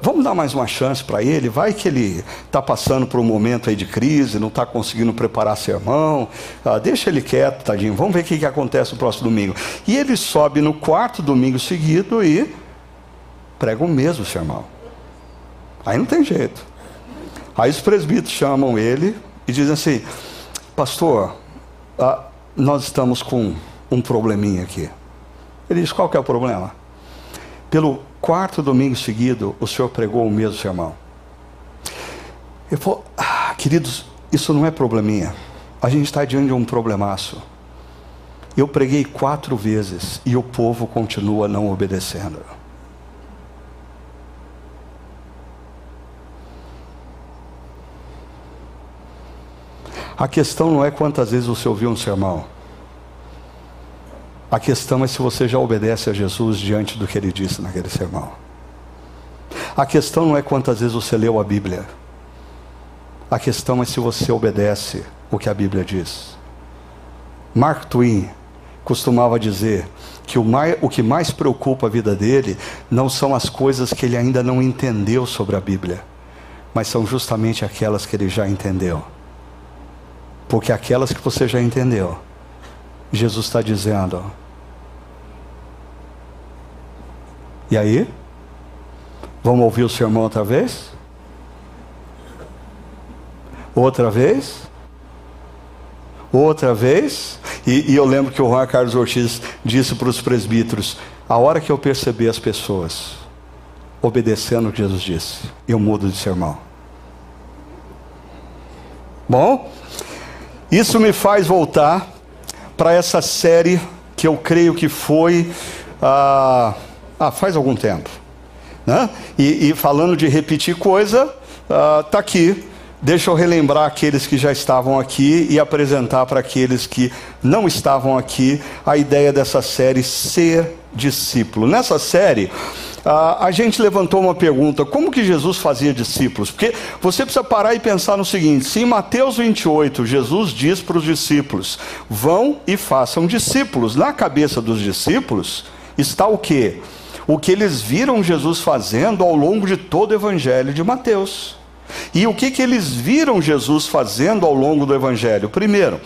vamos dar mais uma chance para ele, vai que ele está passando por um momento aí de crise, não está conseguindo preparar sermão, ah, deixa ele quieto, tadinho, vamos ver o que, que acontece próximo domingo. E ele sobe no quarto domingo seguido e prega o mesmo sermão. Aí não tem jeito. Aí os presbíteros chamam ele e dizem assim: Pastor, ah, nós estamos com um probleminha aqui. Ele diz: Qual que é o problema? Pelo quarto domingo seguido, o senhor pregou o mesmo sermão. Ele falou: ah, Queridos, isso não é probleminha. A gente está diante de um problemaço. Eu preguei quatro vezes e o povo continua não obedecendo. A questão não é quantas vezes você ouviu um sermão. A questão é se você já obedece a Jesus diante do que ele disse naquele sermão. A questão não é quantas vezes você leu a Bíblia. A questão é se você obedece o que a Bíblia diz. Mark Twain costumava dizer que o, mais, o que mais preocupa a vida dele não são as coisas que ele ainda não entendeu sobre a Bíblia, mas são justamente aquelas que ele já entendeu. Porque aquelas que você já entendeu, Jesus está dizendo. E aí? Vamos ouvir o sermão outra vez? Outra vez? Outra vez? E, e eu lembro que o Juan Carlos Ortiz disse para os presbíteros: a hora que eu perceber as pessoas obedecendo o que Jesus disse, eu mudo de sermão. Bom, isso me faz voltar para essa série que eu creio que foi ah, ah faz algum tempo. Né? E, e, falando de repetir coisa, está ah, aqui Deixa eu relembrar aqueles que já estavam aqui e apresentar para aqueles que não estavam aqui a ideia dessa série Ser Discípulo. Nessa série, a gente levantou uma pergunta: como que Jesus fazia discípulos? Porque você precisa parar e pensar no seguinte: se em Mateus 28 Jesus diz para os discípulos, vão e façam discípulos, na cabeça dos discípulos está o que? O que eles viram Jesus fazendo ao longo de todo o evangelho de Mateus. E o que, que eles viram Jesus fazendo ao longo do Evangelho? Primeiro,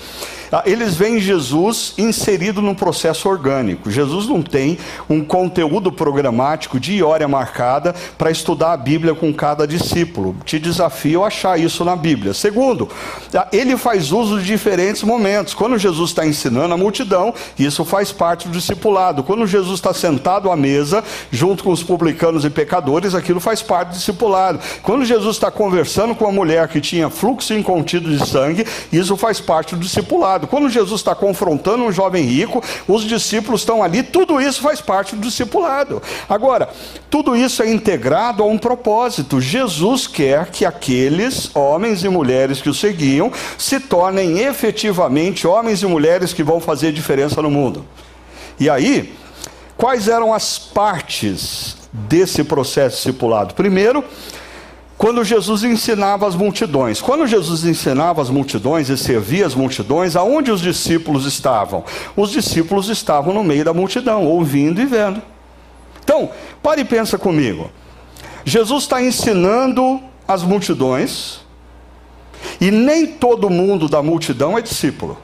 ah, eles veem Jesus inserido num processo orgânico. Jesus não tem um conteúdo programático de hora marcada para estudar a Bíblia com cada discípulo. Te desafio a achar isso na Bíblia. Segundo, ah, ele faz uso de diferentes momentos. Quando Jesus está ensinando a multidão, isso faz parte do discipulado. Quando Jesus está sentado à mesa, junto com os publicanos e pecadores, aquilo faz parte do discipulado. Quando Jesus está conversando com uma mulher que tinha fluxo incontido de sangue, isso faz parte do discipulado discipulado. Quando Jesus está confrontando um jovem rico, os discípulos estão ali, tudo isso faz parte do discipulado. Agora, tudo isso é integrado a um propósito. Jesus quer que aqueles homens e mulheres que o seguiam se tornem efetivamente homens e mulheres que vão fazer diferença no mundo. E aí, quais eram as partes desse processo discipulado? Primeiro, quando Jesus ensinava as multidões. Quando Jesus ensinava as multidões e servia as multidões, aonde os discípulos estavam? Os discípulos estavam no meio da multidão, ouvindo e vendo. Então, pare e pensa comigo. Jesus está ensinando as multidões, e nem todo mundo da multidão é discípulo.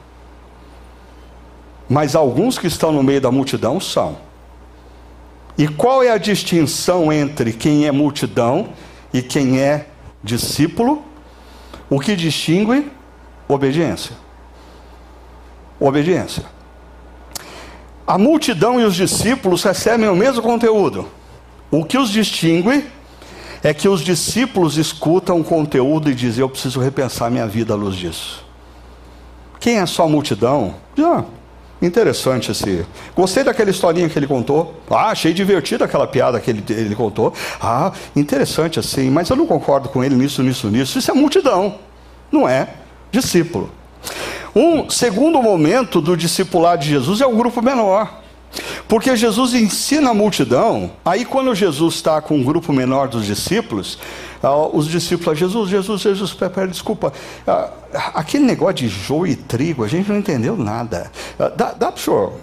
Mas alguns que estão no meio da multidão são. E qual é a distinção entre quem é multidão e quem é discípulo, o que distingue? Obediência. Obediência. A multidão e os discípulos recebem o mesmo conteúdo. O que os distingue é que os discípulos escutam o conteúdo e dizem: Eu preciso repensar minha vida à luz disso. Quem é só a multidão? Já, Interessante esse. Gostei daquela historinha que ele contou. Ah, achei divertida aquela piada que ele, ele contou. Ah, interessante assim, mas eu não concordo com ele nisso, nisso, nisso. Isso é multidão, não é discípulo. Um segundo momento do discipulado de Jesus é o grupo menor. Porque Jesus ensina a multidão, aí quando Jesus está com um grupo menor dos discípulos, ah, os discípulos, Jesus, Jesus, Jesus, pera, desculpa, ah, aquele negócio de joio e trigo, a gente não entendeu nada. Ah, dá, dá para o senhor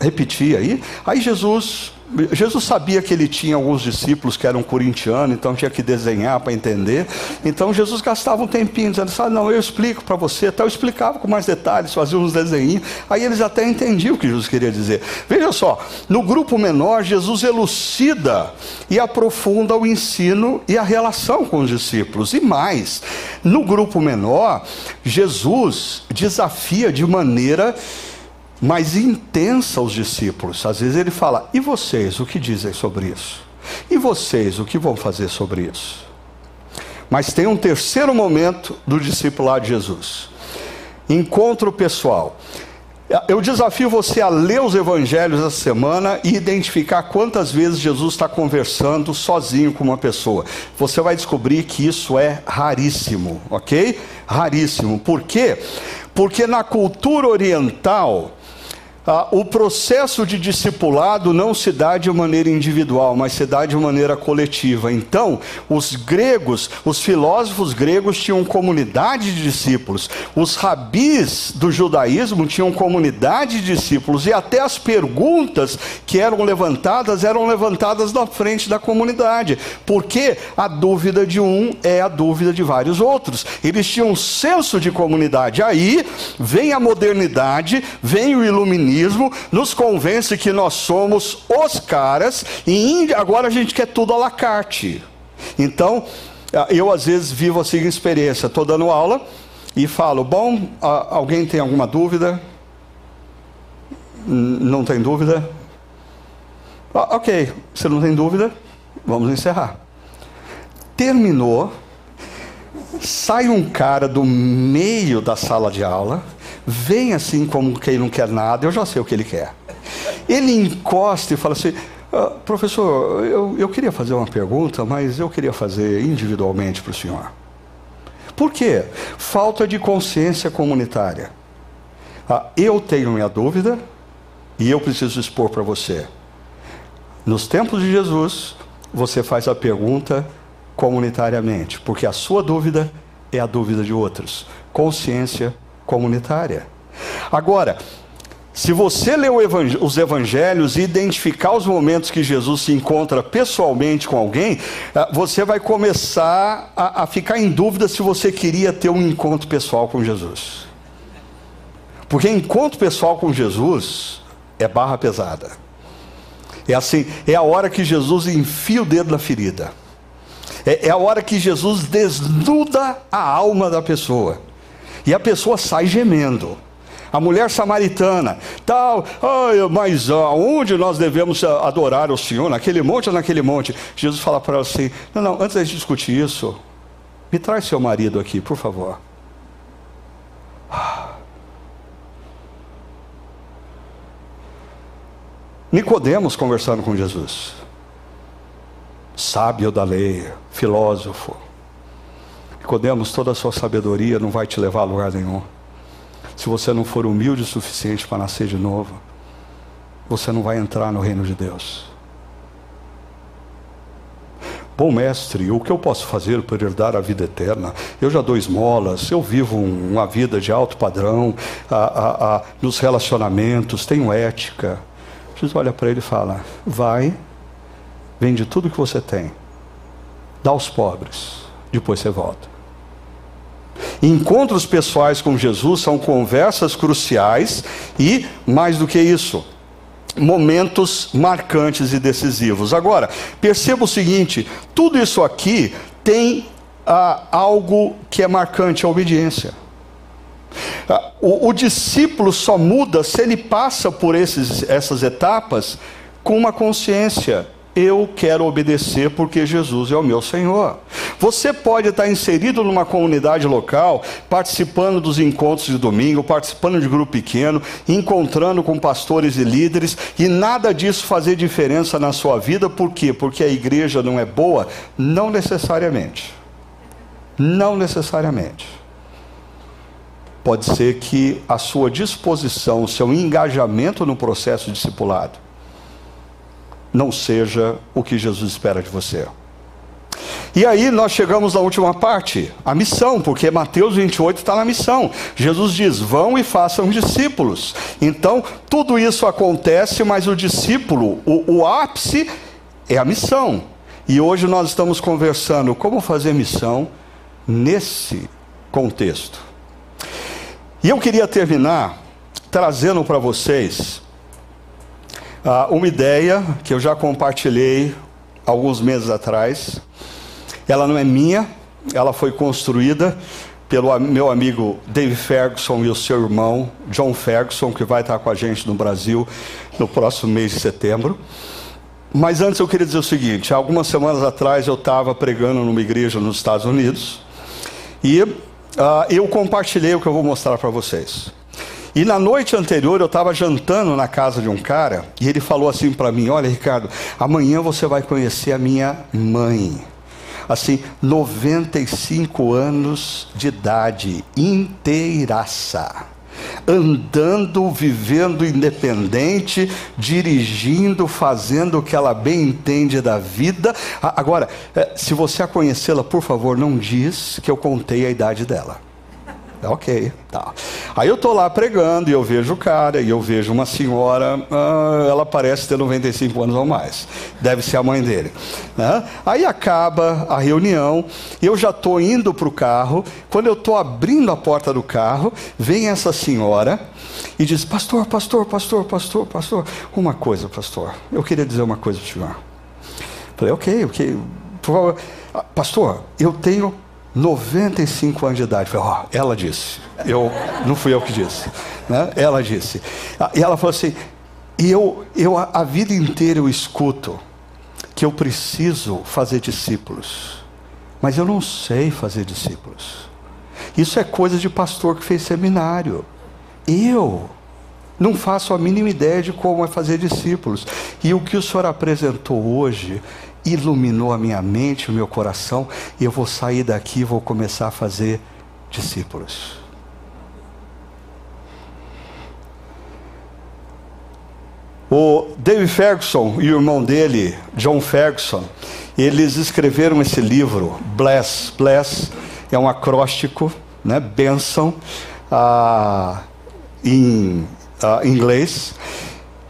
repetir aí? Aí Jesus Jesus sabia que ele tinha alguns discípulos que eram corintianos, então tinha que desenhar para entender. Então Jesus gastava um tempinho dizendo ah, não, eu explico para você. Então eu explicava com mais detalhes, fazia uns desenhinhos. Aí eles até entendiam o que Jesus queria dizer. Veja só, no grupo menor, Jesus elucida e aprofunda o ensino e a relação com os discípulos. E mais, no grupo menor, Jesus desafia de maneira mais intensa aos discípulos. Às vezes ele fala: e vocês, o que dizem sobre isso? E vocês, o que vão fazer sobre isso? Mas tem um terceiro momento do discipulado de Jesus: encontro pessoal. Eu desafio você a ler os evangelhos essa semana e identificar quantas vezes Jesus está conversando sozinho com uma pessoa. Você vai descobrir que isso é raríssimo, ok? Raríssimo. Por quê? Porque na cultura oriental, ah, o processo de discipulado não se dá de maneira individual, mas se dá de maneira coletiva. Então, os gregos, os filósofos gregos tinham comunidade de discípulos, os rabis do judaísmo tinham comunidade de discípulos, e até as perguntas que eram levantadas eram levantadas na frente da comunidade, porque a dúvida de um é a dúvida de vários outros. Eles tinham um senso de comunidade. Aí vem a modernidade, vem o iluminismo nos convence que nós somos os caras e agora a gente quer tudo à la carte. Então, eu às vezes vivo assim experiência, estou dando aula e falo, bom, alguém tem alguma dúvida? Não tem dúvida? ok, você não tem dúvida, vamos encerrar. Terminou, sai um cara do meio da sala de aula vem assim como quem não quer nada, eu já sei o que ele quer. Ele encosta e fala assim: ah, professor, eu, eu queria fazer uma pergunta, mas eu queria fazer individualmente para o senhor. Por quê? Falta de consciência comunitária. Ah, eu tenho minha dúvida e eu preciso expor para você. Nos tempos de Jesus, você faz a pergunta comunitariamente, porque a sua dúvida é a dúvida de outros. Consciência comunitária. Agora, se você ler os evangelhos e identificar os momentos que Jesus se encontra pessoalmente com alguém, ah, você vai começar a, a, ficar em dúvida se você queria ter um encontro pessoal com Jesus. Porque encontro pessoal com Jesus é barra pesada. É assim, é a hora que Jesus enfia o dedo na ferida. É, é a hora que Jesus desnuda a alma da pessoa. E a pessoa sai gemendo. A mulher samaritana, tal, mas aonde nós devemos adorar o Senhor? Naquele monte ou naquele monte? Jesus fala para ela assim: não, não, antes de discutir isso, me traz seu marido aqui, por favor. Nicodemos conversando com Jesus. Sábio da lei, filósofo. Nicodemos, toda a sua sabedoria não vai te levar a lugar nenhum. Se você não for humilde o suficiente para nascer de novo, você não vai entrar no reino de Deus. Bom mestre, o que eu posso fazer para herdar a vida eterna? Eu já dou esmolas, eu vivo uma vida de alto padrão, a, a, a, nos relacionamentos, tenho ética. Jesus olha para ele e fala: Vai, vende tudo que você tem, dá aos pobres, depois você volta. Encontros pessoais com Jesus são conversas cruciais e, mais do que isso, momentos marcantes e decisivos. Agora, perceba o seguinte: tudo isso aqui tem ah, algo que é marcante, a obediência. Ah, o, o, discípulo só muda se ele passa por esses, essas etapas com uma consciência eu quero obedecer porque Jesus é o meu Senhor. Você pode estar inserido numa comunidade local, participando dos encontros de domingo, participando de grupo pequeno, encontrando com pastores e líderes, e nada disso fazer diferença na sua vida, por quê? Porque a igreja não é boa? Não necessariamente. Não necessariamente. Pode ser que a sua disposição, o seu engajamento no processo discipulado, não seja o que Jesus espera de você. E aí nós chegamos na última parte, a missão, porque Mateus 28 está na missão. Jesus diz: vão e façam discípulos. Então, tudo isso acontece, mas o discípulo, o, o ápice é a missão. E hoje nós estamos conversando como fazer missão nesse contexto. E eu queria terminar trazendo para vocês uh, uma ideia que eu já compartilhei alguns meses atrás. Ela não é minha, ela foi construída pelo meu amigo Dave Ferguson e o seu irmão John Ferguson, que vai estar com a gente no Brasil no próximo mês de setembro. Mas antes eu queria dizer o seguinte: algumas semanas atrás eu estava pregando numa igreja nos Estados Unidos e uh, eu compartilhei o que eu vou mostrar para vocês. E na noite anterior eu estava jantando na casa de um cara e ele falou assim para mim: Olha, Ricardo, amanhã você vai conhecer a minha mãe. Assim, 95 anos de idade, inteiraça andando, vivendo independente, dirigindo, fazendo o que ela bem entende da vida. Agora, eh, se você a conhecê-la, por favor, não diz que eu contei a idade dela. Ok, tá. Aí eu tô lá pregando e eu vejo o cara e eu vejo uma senhora, ah, ela parece ter 95 anos ou mais. Deve ser a mãe dele. Né? Aí acaba a reunião, eu já tô indo para o carro. Quando eu tô abrindo a porta do carro, vem essa senhora e diz: Pastor, pastor, pastor, pastor, pastor, uma coisa, pastor. Eu queria dizer uma coisa para o senhor. Falei, ok, ok. Por favor. Ah, pastor, eu tenho 95 anos de idade. Falei, oh, ela disse. Eu, não fui eu que disse. Né? Ela disse. Ah, e ela falou assim: e eu, eu a, a vida inteira eu escuto que eu preciso fazer discípulos, mas eu não sei fazer discípulos. Isso é coisa de pastor que fez seminário. Eu não faço a mínima ideia de como é fazer discípulos. E o que o senhor apresentou hoje iluminou a minha mente, o meu coração, e eu vou sair daqui e vou começar a fazer discípulos. O David Ferguson e o irmão dele, John Ferguson, eles escreveram esse livro, Bless. Bless é um acróstico, né? Bênção, ah, em ah, inglês.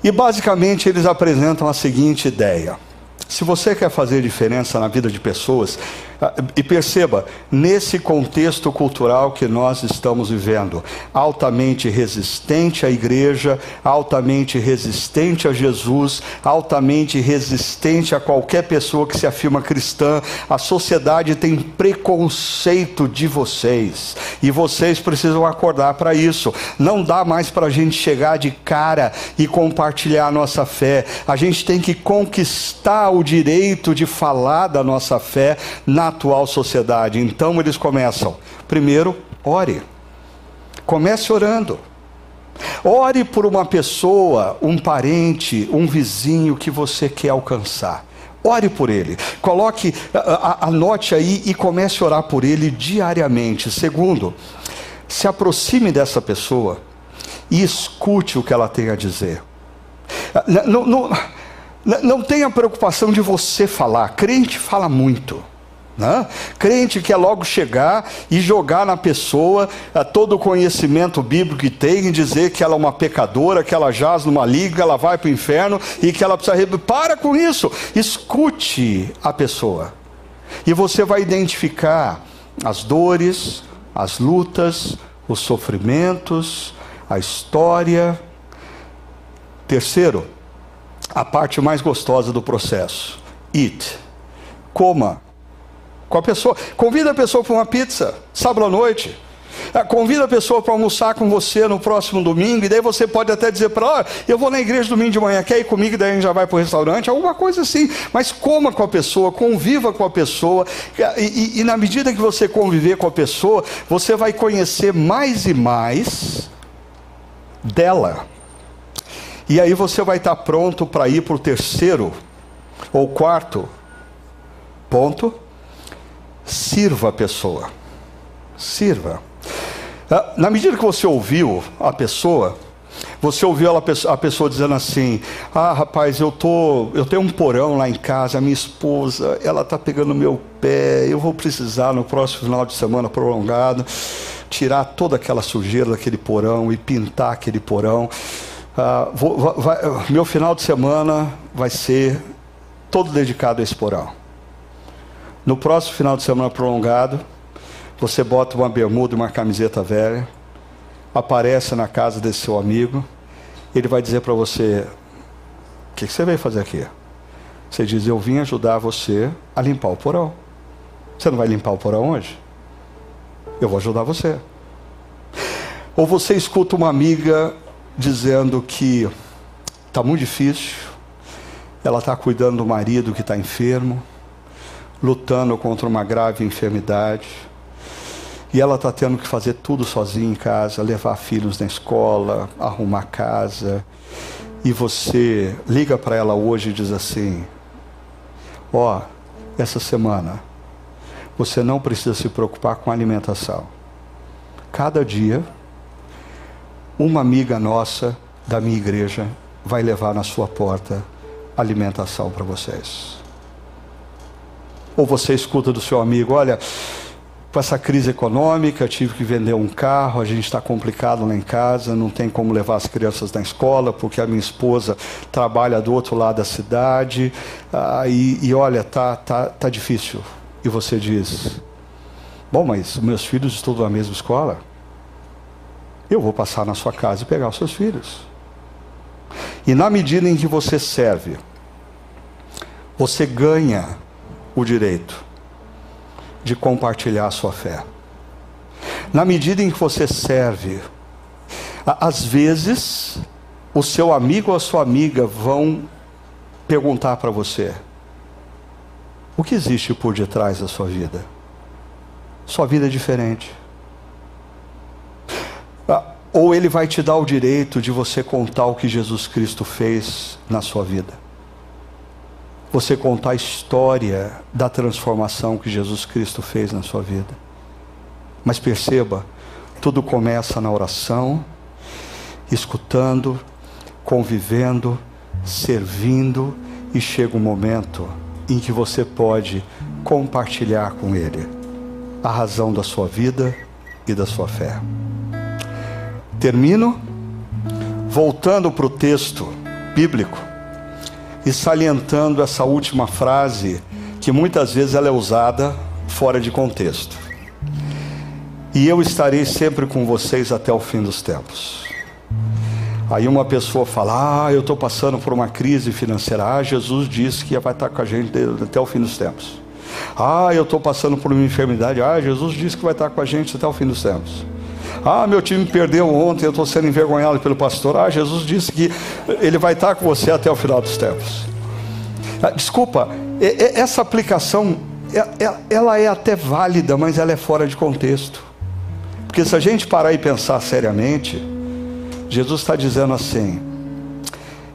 E basicamente eles apresentam a seguinte ideia: se você quer fazer diferença na vida de pessoas, e perceba, nesse contexto cultural que nós estamos vivendo, altamente resistente à igreja, altamente resistente a Jesus, altamente resistente a qualquer pessoa que se afirma cristã, a sociedade tem preconceito de vocês e vocês precisam acordar para isso. Não dá mais para a gente chegar de cara e compartilhar a nossa fé, a gente tem que conquistar o direito de falar da nossa fé na atual sociedade. Então eles começam. Primeiro, ore. Comece orando. Ore por uma pessoa, um parente, um vizinho que você quer alcançar. Ore por ele. Coloque, anote aí e comece a orar por ele diariamente. Segundo, se aproxime dessa pessoa e escute o que ela tem a dizer. Não, não, não tenha preocupação de você falar. Crente fala muito. Né? Crente quer logo chegar e jogar na pessoa uh, todo o conhecimento bíblico que tem e dizer que ela é uma pecadora, que ela jaz numa liga, ela vai para o inferno e que ela precisa. Para com isso, escute a pessoa e você vai identificar as dores, as lutas, os sofrimentos, a história. Terceiro, a parte mais gostosa do processo: eat, coma com a pessoa. Convida a pessoa para uma pizza, sábado à noite. Ah, convida a pessoa para almoçar com você no próximo domingo, e daí você pode até dizer para ela: eu vou na igreja domingo de manhã, quer ir comigo? E daí a gente já vai para o restaurante, alguma coisa assim. Mas coma com a pessoa, conviva com a pessoa, e, e, e na medida que você conviver com a pessoa, você vai conhecer mais e mais dela. E aí você vai estar pronto para ir para o terceiro ou quarto ponto Sirva a pessoa. Sirva. Ah, na medida que você ouviu a pessoa, Você ouviu a pessoa dizendo assim: Ah, rapaz, eu tô, eu tenho um porão lá em casa, a minha esposa, ela tá pegando meu pé, eu vou precisar no próximo final de semana prolongado tirar toda aquela sujeira daquele porão e pintar aquele porão. Ah, vou, vai, meu final de semana vai ser todo dedicado a esse porão. No próximo final de semana prolongado, você bota uma bermuda e uma camiseta velha, aparece na casa desse seu amigo, ele vai dizer para você: O que, que você veio fazer aqui? Você diz: Eu vim ajudar você a limpar o porão. Você não vai limpar o porão hoje? Eu vou ajudar você. Ou você escuta uma amiga dizendo que está muito difícil, ela está cuidando do marido que está enfermo, lutando contra uma grave enfermidade, e ela está tendo que fazer tudo sozinha em casa, levar filhos na escola, arrumar casa. E você liga para ela hoje e diz assim: Ó, oh, essa semana você não precisa se preocupar com alimentação. Cada dia, uma amiga nossa da minha igreja vai levar na sua porta alimentação para vocês. Ou você escuta do seu amigo: olha, com essa crise econômica, tive que vender um carro, a gente está complicado lá em casa, não tem como levar as crianças na escola, porque a minha esposa trabalha do outro lado da cidade, ah, e, e, olha, tá, tá, tá difícil. E você diz: Bom, mas meus filhos estudam na mesma escola. Eu vou passar na sua casa e pegar os seus filhos. E na medida em que você serve, você ganha o direito de compartilhar a sua fé. Na medida em que você serve, às vezes o seu amigo ou a sua amiga vão perguntar para você: o que existe por detrás da sua vida? Sua vida é diferente. Ah, ou ele vai te dar o direito de você contar o que Jesus Cristo fez na sua vida. Você contar a história da transformação que Jesus Cristo fez na sua vida. Mas perceba, tudo começa na oração, escutando, convivendo, servindo, e chega um momento em que você pode compartilhar com Ele a razão da sua vida e da sua fé. Termino voltando para o texto bíblico e salientando essa última frase que muitas vezes ela é usada fora de contexto. E eu estarei sempre com vocês até o fim dos tempos. Aí uma pessoa fala: Ah, eu estou passando por uma crise financeira. Ah, Jesus disse que vai estar com a gente até o fim dos tempos. Ah, eu estou passando por uma enfermidade. Ah, Jesus disse que vai estar com a gente até o fim dos tempos. Ah, meu time perdeu ontem, eu estou sendo envergonhado pelo pastor. Ah, Jesus disse que ele vai estar com você até o final dos tempos. Ah, desculpa, essa aplicação, ela é até válida, mas ela é fora de contexto. Porque se a gente parar e pensar seriamente, Jesus está dizendo assim: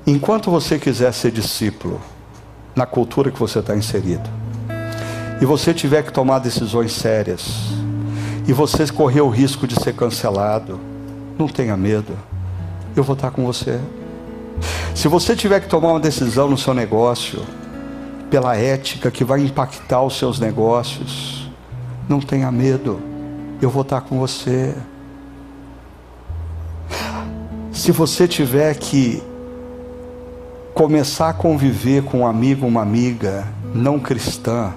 enquanto você quiser ser discípulo, na cultura que você está inserido, e você tiver que tomar decisões sérias, e você correr o risco de ser cancelado, não tenha medo, eu vou estar com você. Se você tiver que tomar uma decisão no seu negócio, pela ética que vai impactar os seus negócios, não tenha medo, eu vou estar com você. Se você tiver que começar a conviver com um amigo, uma amiga não cristã,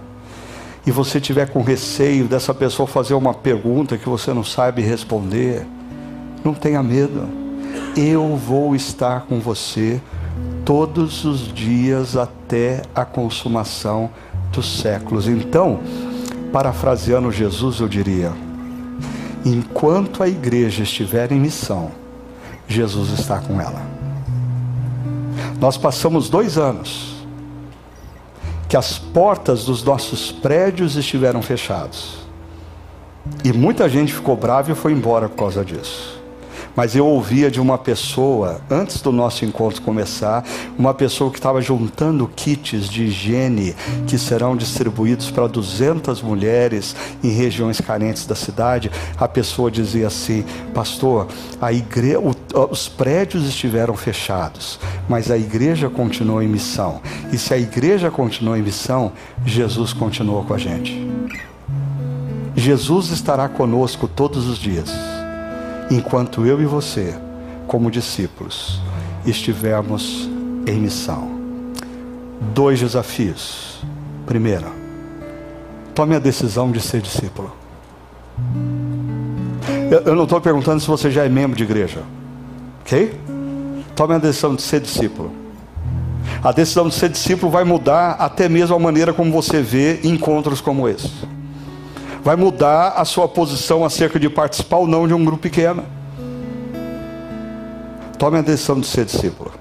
e você tiver com receio dessa pessoa fazer uma pergunta que você não sabe responder, não tenha medo. Eu vou estar com você todos os dias até a consumação dos séculos. Então, parafraseando Jesus, eu diria: enquanto a igreja estiver em missão, Jesus está com ela. Nós passamos dois anos que as portas dos nossos prédios estiveram fechadas. E muita gente ficou brava e foi embora por causa disso. Mas eu ouvia de uma pessoa, antes do nosso encontro começar, uma pessoa que estava juntando kits de higiene que serão distribuídos para 200 mulheres em regiões carentes da cidade. A pessoa dizia assim: Pastor, a igreja, os prédios estiveram fechados, mas a igreja continuou em missão. E se a igreja continuou em missão, Jesus continuou com a gente. Jesus estará conosco todos os dias, enquanto eu e você, como discípulos, estivermos em missão. Dois desafios. Primeiro, tome a decisão de ser discípulo. Eu, não estou perguntando se você já é membro de igreja, ok? Tome a decisão de ser discípulo. A decisão de ser discípulo vai mudar até mesmo a maneira como você vê encontros como esse. Vai mudar a sua posição acerca de participar ou não de um grupo pequeno. Tome a decisão de ser discípulo.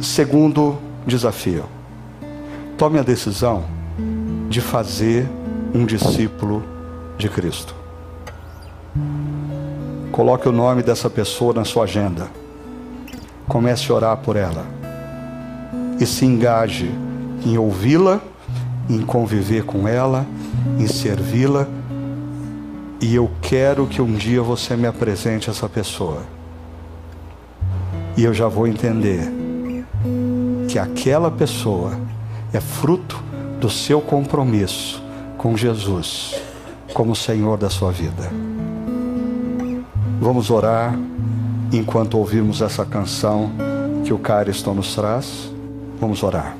Segundo desafio. Tome a decisão de fazer um discípulo de Cristo. Coloque o nome dessa pessoa na sua agenda. Comece a orar por ela. E se engaje em ouvi-la, em conviver com ela, em servi-la. E eu quero que um dia você me apresente essa pessoa. E eu já vou entender que aquela pessoa é fruto do seu compromisso com Jesus como Senhor da sua vida. Vamos orar enquanto ouvimos essa canção que o Cariston nos traz. Vamos orar.